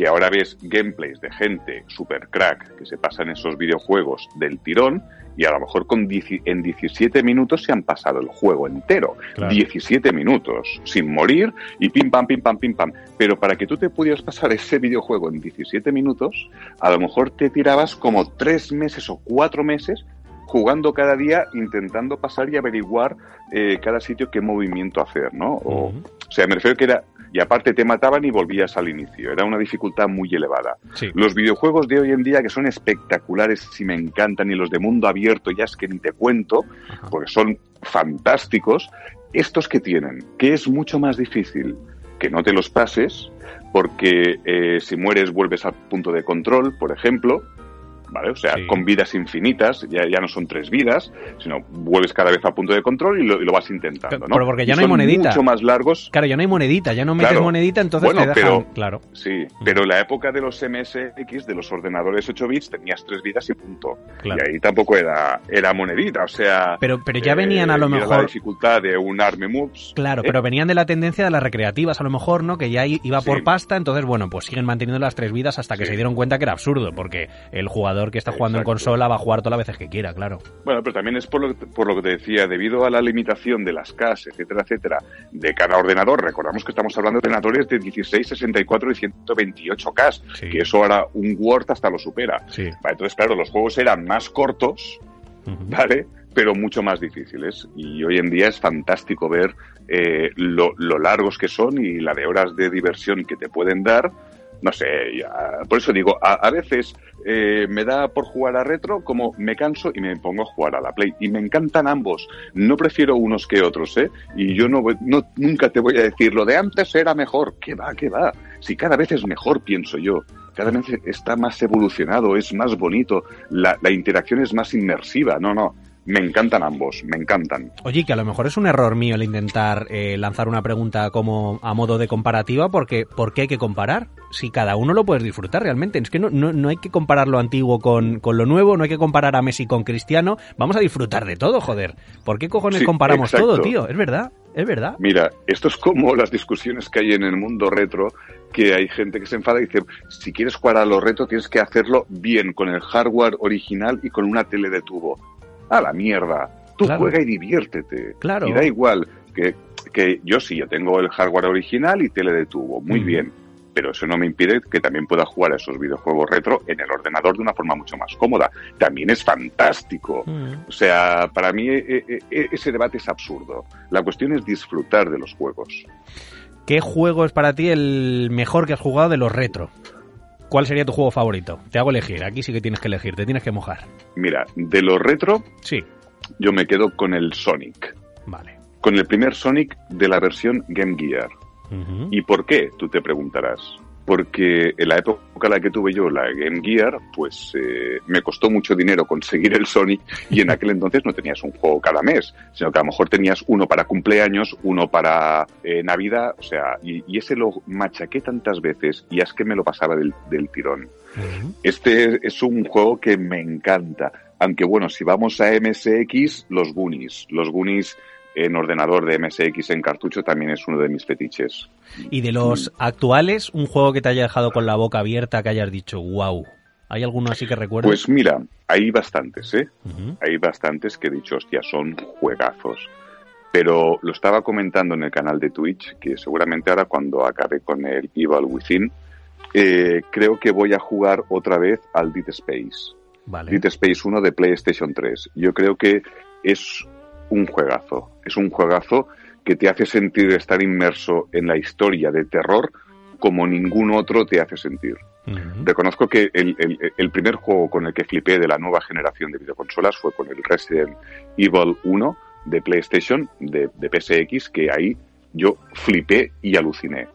que ahora ves gameplays de gente super crack que se pasan esos videojuegos del tirón y a lo mejor con en 17 minutos se han pasado el juego entero. 17 minutos sin morir y pim pam, pim pam, pim pam. Pero para que tú te pudieras pasar ese videojuego en 17 minutos, a lo mejor te tirabas como 3 meses o 4 meses jugando cada día, intentando pasar y averiguar eh, cada sitio qué movimiento hacer, ¿no? O, o sea, me refiero que era y aparte te mataban y volvías al inicio. Era una dificultad muy elevada. Los videojuegos de hoy en día que son espectaculares y me encantan y los de mundo abierto ya es que ni te cuento, porque son fantásticos, estos que tienen, que es mucho más difícil que no te los pases, porque eh, si mueres vuelves al punto de control, por ejemplo, ¿vale? O sea, con vidas infinitas, ya, ya no son tres vidas, sino vuelves cada vez a punto de control y lo, vas intentando, ¿no? Pero porque ya no hay monedita. mucho más largos. Claro, ya no hay monedita, ya no metes monedita, entonces te dejan, pero, claro. Sí, pero la época de los MSX, de los ordenadores 8 bits, tenías tres vidas y punto. Y ahí tampoco era, era monedita, o sea... Pero, pero ya venían a lo mejor... la dificultad de un Army Moves. Claro, ¿eh? pero venían de la tendencia de las recreativas, a lo mejor, ¿no? Que ya iba por pasta, entonces, bueno, pues siguen manteniendo las tres vidas hasta que se dieron cuenta que era absurdo, porque el jugador que está jugando en consola va a jugar todas las veces que quiera, claro. Bueno, pero también es por lo, por lo que te decía, debido a la limitación de las CAS, etcétera, etcétera, de cada ordenador, recordamos que estamos hablando de ordenadores de 16, 64 y 128 K, que eso ahora un Word hasta lo supera. entonces, claro, los juegos eran más cortos, ¿vale? pero mucho más difíciles. Y hoy en día es fantástico ver eh, lo, lo, largos que son y la de horas de diversión que te pueden dar no sé, por eso digo, a, veces eh, me da por jugar a retro como me canso y me pongo a jugar a la Play. Y me encantan ambos. No prefiero unos que otros, ¿eh? Y yo no, no nunca te voy a decir, lo de antes era mejor. ¿Qué va, qué va? Si cada vez es mejor, pienso yo. Cada vez está más evolucionado, es más bonito, la, la interacción es más inmersiva. No, no me encantan ambos, me encantan. Oye, que a lo mejor es un error mío el intentar eh, lanzar una pregunta como a modo de comparativa, porque ¿por qué hay que comparar? Si cada uno lo puedes disfrutar realmente. Es que no, no, hay que comparar lo antiguo con, lo nuevo, no hay que comparar a Messi con Cristiano. Vamos a disfrutar de todo, joder. ¿Por qué cojones comparamos todo, tío? Es verdad, es verdad. Mira, esto es como las discusiones que hay en el mundo retro, que hay gente que se enfada y dice, si quieres jugar a lo retro tienes que hacerlo bien, con el hardware original y con una tele de tubo a la mierda. Tú juega y diviértete. Claro. Y da igual que, que yo sí, yo tengo el hardware original y tele de tubo, muy Mm. bien, pero eso no me impide que también pueda jugar a esos videojuegos retro en el ordenador de una forma mucho más cómoda. También es fantástico. Mm. O sea, para mí eh, eh, eh, ese debate es absurdo. La cuestión es disfrutar de los juegos. ¿Qué juego es para ti el mejor que has jugado de los retro? ¿Cuál sería tu juego favorito? Te hago elegir. Aquí sí que tienes que elegir, te tienes que mojar. Mira, de los retro, Sí, yo me quedo con el Sonic. vale. Con el primer Sonic de la versión Game Gear. ¿Y por qué? Tú te preguntarás. Porque en la época en la que tuve yo la Game Gear, pues eh, me costó mucho dinero conseguir el Sonic y en aquel entonces no tenías un juego cada mes, sino que a lo mejor tenías uno para cumpleaños, uno para eh, Navidad, o sea, y, y ese lo machaqué tantas veces y es que me lo pasaba del, del tirón. Este es un juego que me encanta. Aunque bueno, si vamos a MSX, los Goonies. Los Goonies en ordenador de MSX en cartucho también es uno de mis fetiches. Y de los actuales, un juego que te haya dejado con la boca abierta, que hayas dicho, wow. ¿Hay alguno así que recuerdes? Pues mira, hay bastantes, ¿eh? Hay bastantes que he dicho, hostia, son juegazos. Pero lo estaba comentando en el canal de Twitch, que seguramente ahora cuando acabe con el Evil Within, eh, creo que voy a jugar otra vez al Dead Space. Vale. Dead Space 1 de PlayStation 3. Yo creo que es un juegazo. Es un juegazo que te hace sentir estar inmerso en la historia de terror como ningún otro te hace sentir. Reconozco que el, el- el primer juego con el que flipé de la nueva generación de videoconsolas fue con el Resident Evil 1 de PlayStation, de, de PSX, que ahí yo flipé y aluciné.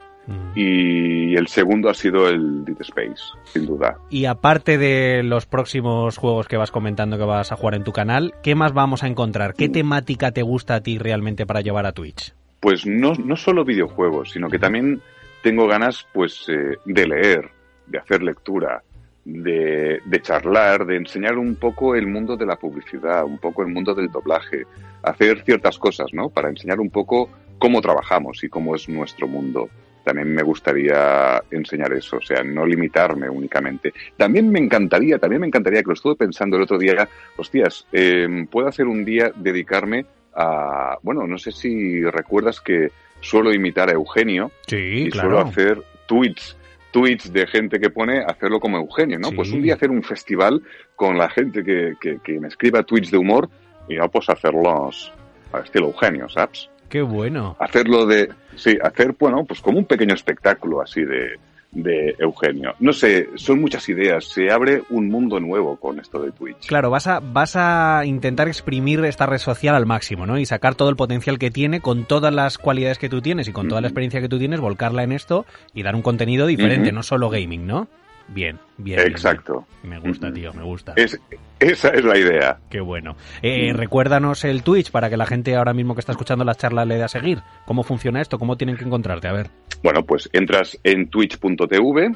Y el segundo ha sido el Dead Space, sin duda. Y aparte de los próximos juegos que vas comentando que vas a jugar en tu canal, ¿qué más vamos a encontrar? ¿Qué temática te gusta a ti realmente para llevar a Twitch? Pues no, no solo videojuegos, sino que también tengo ganas pues eh, de leer, de hacer lectura, de, de charlar, de enseñar un poco el mundo de la publicidad, un poco el mundo del doblaje, hacer ciertas cosas, ¿no? Para enseñar un poco cómo trabajamos y cómo es nuestro mundo. También me gustaría enseñar eso, o sea, no limitarme únicamente. También me encantaría, también me encantaría, que lo estuve pensando el otro día, hostias, eh, puedo hacer un día dedicarme a, bueno, no sé si recuerdas que suelo imitar a Eugenio Sí, y suelo hacer tweets, tweets de gente que pone hacerlo como Eugenio, ¿no? Sí. Pues un día hacer un festival con la gente que, que, que me escriba tweets de humor y ya pues hacerlos al estilo Eugenio, ¿sabes? Qué bueno. Hacerlo de, sí, hacer, bueno, pues como un pequeño espectáculo así de, de Eugenio. No sé, son muchas ideas, se abre un mundo nuevo con esto de Twitch. Claro, vas a, vas a intentar exprimir esta red social al máximo, ¿no? Y sacar todo el potencial que tiene con todas las cualidades que tú tienes y con toda la experiencia que tú tienes, volcarla en esto y dar un contenido diferente, no solo gaming, ¿no? Bien, bien. Exacto. bien. Me gusta, tío, me gusta. Es, esa es la idea. Qué bueno. Eh, Mm. Recuérdanos el Twitch para que la gente ahora mismo que está escuchando las charlas le dé a seguir. ¿Cómo funciona esto? ¿Cómo tienen que encontrarte? A ver. Bueno, pues entras en twitch.tv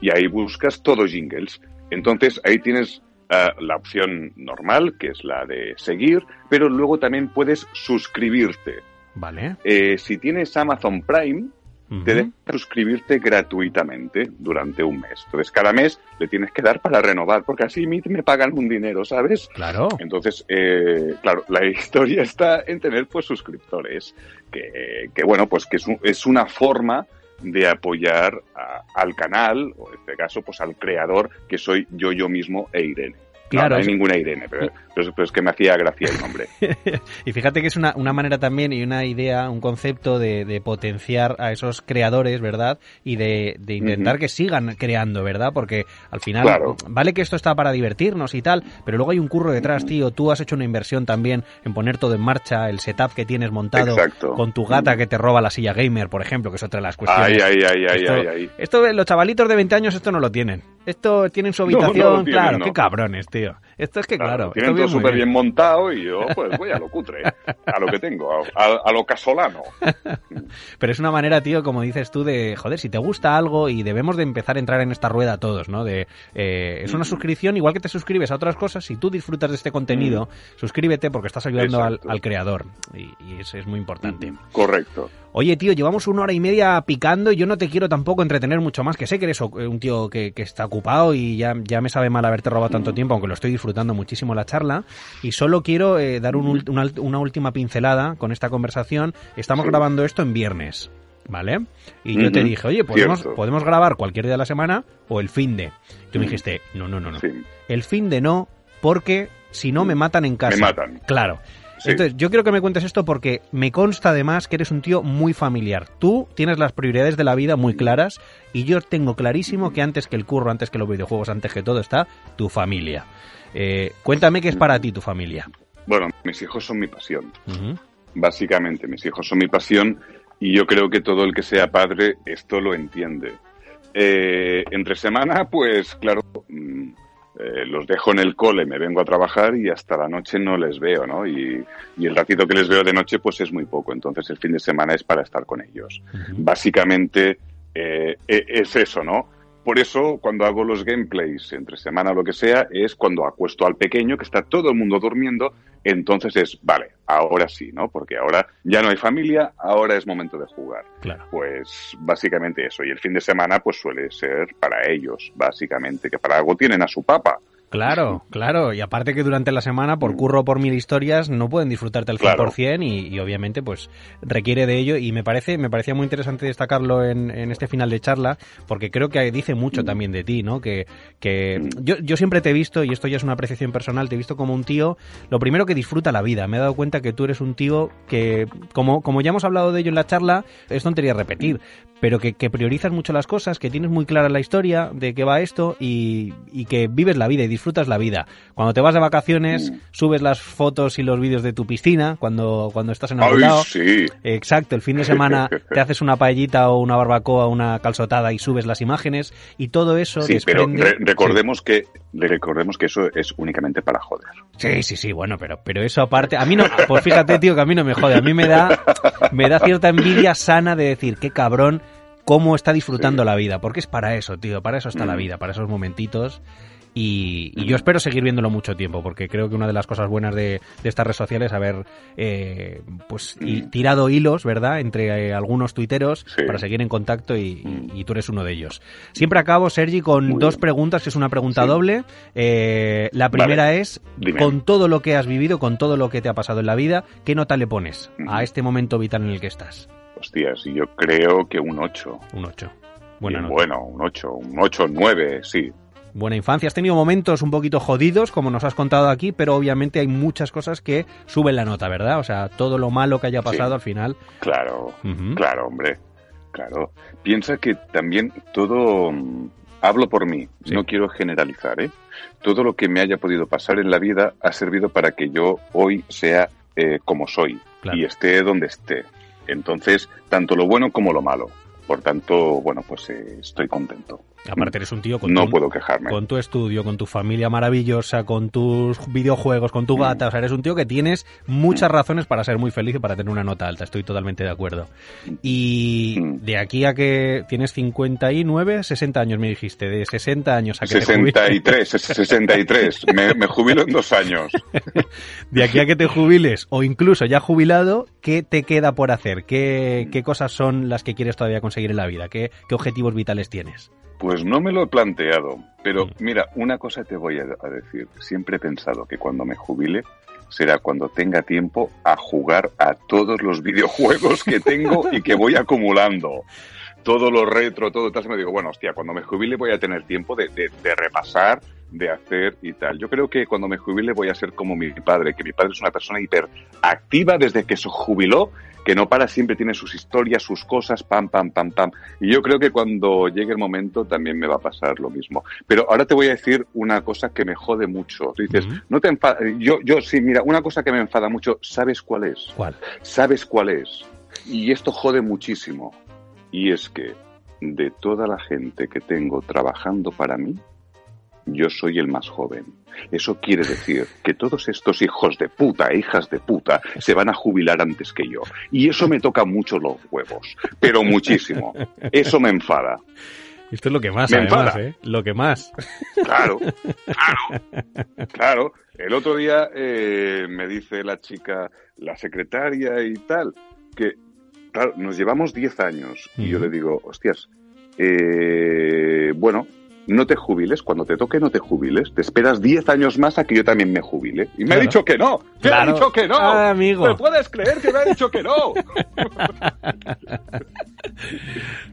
y ahí buscas todo jingles. Entonces ahí tienes eh, la opción normal, que es la de seguir, pero luego también puedes suscribirte. Vale. Eh, si tienes Amazon Prime, Te deja suscribirte gratuitamente durante un mes. Entonces cada mes le tienes que dar para renovar, porque así me, me pagan un dinero, ¿sabes? Claro. Entonces, eh, claro, la historia está en tener pues suscriptores, que, que bueno, pues que es, un- es una forma de apoyar a- al canal, o en este caso, pues al creador, que soy yo yo mismo e Irene. No, Claro, no, hay es- ninguna Irene, pero, pero es- pero es que me hacía gracia el nombre. Y fíjate que es una, una manera también y una idea, un concepto de, de potenciar a esos creadores, ¿verdad? Y de, de intentar que sigan creando, ¿verdad? Porque al final, Claro. vale que esto está para divertirnos y tal, pero luego hay un curro detrás, tío. Tú has hecho una inversión también en poner todo en marcha, el setup que tienes montado Exacto. con tu gata que te roba la silla gamer, por ejemplo, que es otra de las cuestiones. ay, ay, ay, esto, ay, ay. esto, los chavalitos de 20 años esto no lo tienen. Esto tienen su No, no lo habitación, tienen, claro, no. qué cabrones, tío. Esto es que, claro, tienen todo súper bien montado y yo pues voy a lo cutre, a lo que tengo, a, a- a lo casolano. Pero es una manera, tío, como dices tú, de, joder, si te gusta algo y debemos de empezar a entrar en esta rueda todos, ¿no? De, eh, es una Mm. suscripción, igual que te suscribes a otras cosas, si tú disfrutas de este contenido, suscríbete porque estás ayudando al, creador y, y eso es muy importante. Correcto. Oye, tío, llevamos una hora y media picando y yo no te quiero tampoco entretener mucho más, que sé que eres o- un tío que, que está ocupado y ya, ya me sabe mal haberte robado tanto tiempo, aunque lo estoy disfrutando muchísimo la charla y solo quiero eh, dar un una, una última pincelada con esta conversación. Estamos Sí. grabando esto en viernes. ¿Vale? Y yo te dije, oye, podemos, cierto. podemos grabar cualquier día de la semana o el fin de. Tú me dijiste, no, no, no, no. Sí. El fin de no, porque si no me matan en casa. Me matan. Claro. Sí. Entonces, yo quiero que me cuentes esto porque me consta además que eres un tío muy familiar. Tú tienes las prioridades de la vida muy claras y yo tengo clarísimo que antes que el curro, antes que los videojuegos, antes que todo está tu familia. Eh, cuéntame qué es para ti tu familia. Bueno, mis hijos son mi pasión. Básicamente, mis hijos son mi pasión y yo creo que todo el que sea padre esto lo entiende. Eh, entre semana, pues claro, mm, eh, los dejo en el cole, me vengo a trabajar y hasta la noche no les veo, ¿no? Y, y el ratito que les veo de noche, pues es muy poco. Entonces el fin de semana es para estar con ellos. Básicamente eh, e- es eso, ¿no? Por eso, cuando hago los gameplays entre semana o lo que sea, es cuando acuesto al pequeño, que está todo el mundo durmiendo, entonces es, vale, ahora sí, ¿no? Porque ahora ya no hay familia, ahora es momento de jugar. Claro. Pues básicamente eso. Y el fin de semana, pues suele ser para ellos, básicamente, que para algo tienen a su papa. Claro, claro. Y aparte que durante la semana, por curro o por mil historias, no pueden disfrutarte al 100% y, y obviamente pues requiere de ello. Y me parece me parecía muy interesante destacarlo en, en este final de charla porque creo que dice mucho también de ti, ¿no? Que, que yo, yo siempre te he visto, y esto ya es una apreciación personal, te he visto como un tío, lo primero que disfruta la vida. Me he dado cuenta que tú eres un tío que, como, como ya hemos hablado de ello en la charla, es tontería repetir, pero que, que priorizas mucho las cosas, que tienes muy clara la historia de qué va esto y, y que vives la vida y disfrutas la vida. Cuando te vas de vacaciones, subes las fotos y los vídeos de tu piscina, cuando, cuando estás en algún ¡Ay, lado. sí! Exacto, el fin de semana te haces una paellita o una barbacoa, una calzotada y subes las imágenes y todo eso Sí, pero re- recordemos que recordemos que eso es únicamente para joder. Sí, sí, sí, bueno, pero, pero eso aparte, a mí no, pues fíjate, tío, que a mí no me jode, a mí me da, me da cierta envidia sana de decir, qué cabrón, cómo está disfrutando la vida, porque es para eso, tío, para eso está la Mm. vida, para esos momentitos. Y, y yo espero seguir viéndolo mucho tiempo, porque creo que una de las cosas buenas de, de estas redes sociales es haber eh, pues y- tirado hilos, ¿verdad?, entre eh, algunos tuiteros Sí. para seguir en contacto y, y- y tú eres uno de ellos. Siempre acabo, Sergi, con Muy dos bien. preguntas, que es una pregunta Sí. doble. Eh, la primera Vale. es, Dime. con todo lo que has vivido, con todo lo que te ha pasado en la vida, ¿qué nota le pones a este momento vital en el que estás? Hostias, y yo creo que un 8. Un 8. Buena Bien, nota. bueno, un 8, un 8, 9, sí. Buena infancia. Has tenido momentos un poquito jodidos, como nos has contado aquí, pero obviamente hay muchas cosas que suben la nota, ¿verdad? O sea, todo lo malo que haya pasado Sí. al final. Claro, claro, hombre. Claro. Piensa que también todo. mm, Hablo por mí, Sí. no quiero generalizar, ¿eh? Todo lo que me haya podido pasar en la vida ha servido para que yo hoy sea eh, como soy Claro. y esté donde esté. Entonces, tanto lo bueno como lo malo. Por tanto, bueno, pues eh, estoy contento. Aparte eres un tío con No tu- puedo quejarme. con tu estudio, con tu familia maravillosa, con tus videojuegos, con tu gata. O sea, eres un tío que tienes muchas razones para ser muy feliz y para tener una nota alta. Estoy totalmente de acuerdo. Y Mm. de aquí a que tienes 59, 60 años, me dijiste. De 60 años a que te 63, 63. Me, me jubilo en dos años. De aquí a que te jubiles o incluso ya jubilado, ¿qué te queda por hacer? ¿Qué, qué cosas son las que quieres todavía conseguir en la vida? ¿Qué, qué objetivos vitales tienes? Pues no me lo he planteado, pero Mm. mira, una cosa te voy a, decir. Siempre he pensado que cuando me jubile será cuando tenga tiempo a jugar a todos los videojuegos que tengo y que voy acumulando. Todo lo retro, todo tal. Me digo, bueno, hostia, cuando me jubile voy a tener tiempo de, de- de repasar, de hacer y tal. Yo creo que cuando me jubile voy a ser como mi padre, que mi padre es una persona hiperactiva desde que se jubiló, que no para, siempre tiene sus historias, sus cosas, pam, pam, pam, pam. Y yo creo que cuando llegue el momento también me va a pasar lo mismo. Pero ahora te voy a decir una cosa que me jode mucho. Tú dices, no te enfada. Yo, yo sí, mira, una cosa que me enfada mucho, ¿sabes cuál es? ¿Cuál? ¿Sabes cuál es? Y esto jode muchísimo. Y es que de toda la gente que tengo trabajando para mí, yo soy el más joven. Eso quiere decir que todos estos hijos de puta e hijas de puta se van a jubilar antes que yo. Y eso me toca mucho los huevos, pero muchísimo. Eso me enfada. Esto es lo que más, Me además, enfada. ¿eh? Lo que más. Claro, claro, claro. El otro día eh, me dice la chica, la secretaria y tal, que, claro, nos llevamos 10 años. Y yo le digo, hostias, eh, bueno, no te jubiles, cuando te toque no te jubiles, te esperas 10 años más a que yo también me jubile. Y me Claro. ha dicho que no, que me Claro. ha dicho que no. Ah, amigo. ¿Me puedes creer que me ha dicho que no?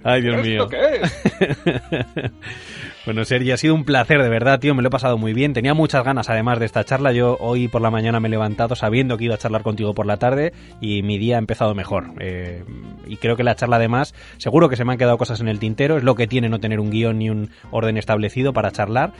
Ay, Dios mío. ¿Esto qué es? Bueno, Sergi, ha sido un placer, de verdad, tío. Me lo he pasado muy bien. Tenía muchas ganas, además, de esta charla. Yo hoy por la mañana me he levantado sabiendo que iba a charlar contigo por la tarde y mi día ha empezado mejor. Eh, y creo que la charla, además, seguro que se me han quedado cosas en el tintero. Es lo que tiene no tener un guion ni un orden establecido para charlar.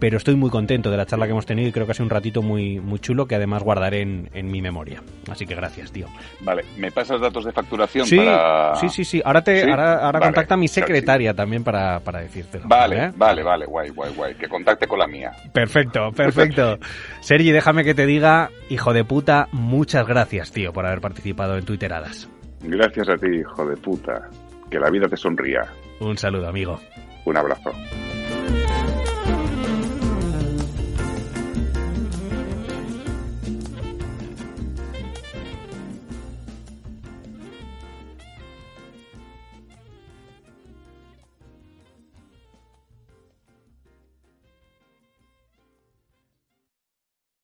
Pero estoy muy contento de la charla que hemos tenido y creo que ha sido un ratito muy, muy chulo que además guardaré en, en mi memoria. Así que gracias, tío. Vale, ¿me pasas datos de facturación Sí, para...? sí, sí, sí. Ahora, te, ¿Sí? ahora, ahora Vale, contacta a mi claro que sí. secretaria también para, para decírtelo. Vale, ¿eh? vale, vale, guay, guay, guay. Que contacte con la mía. Perfecto, perfecto. Sergi, déjame que te diga, hijo de puta, muchas gracias, tío, por haber participado en Twitteradas. Gracias a ti, hijo de puta. Que la vida te sonría. Un saludo, amigo. Un abrazo.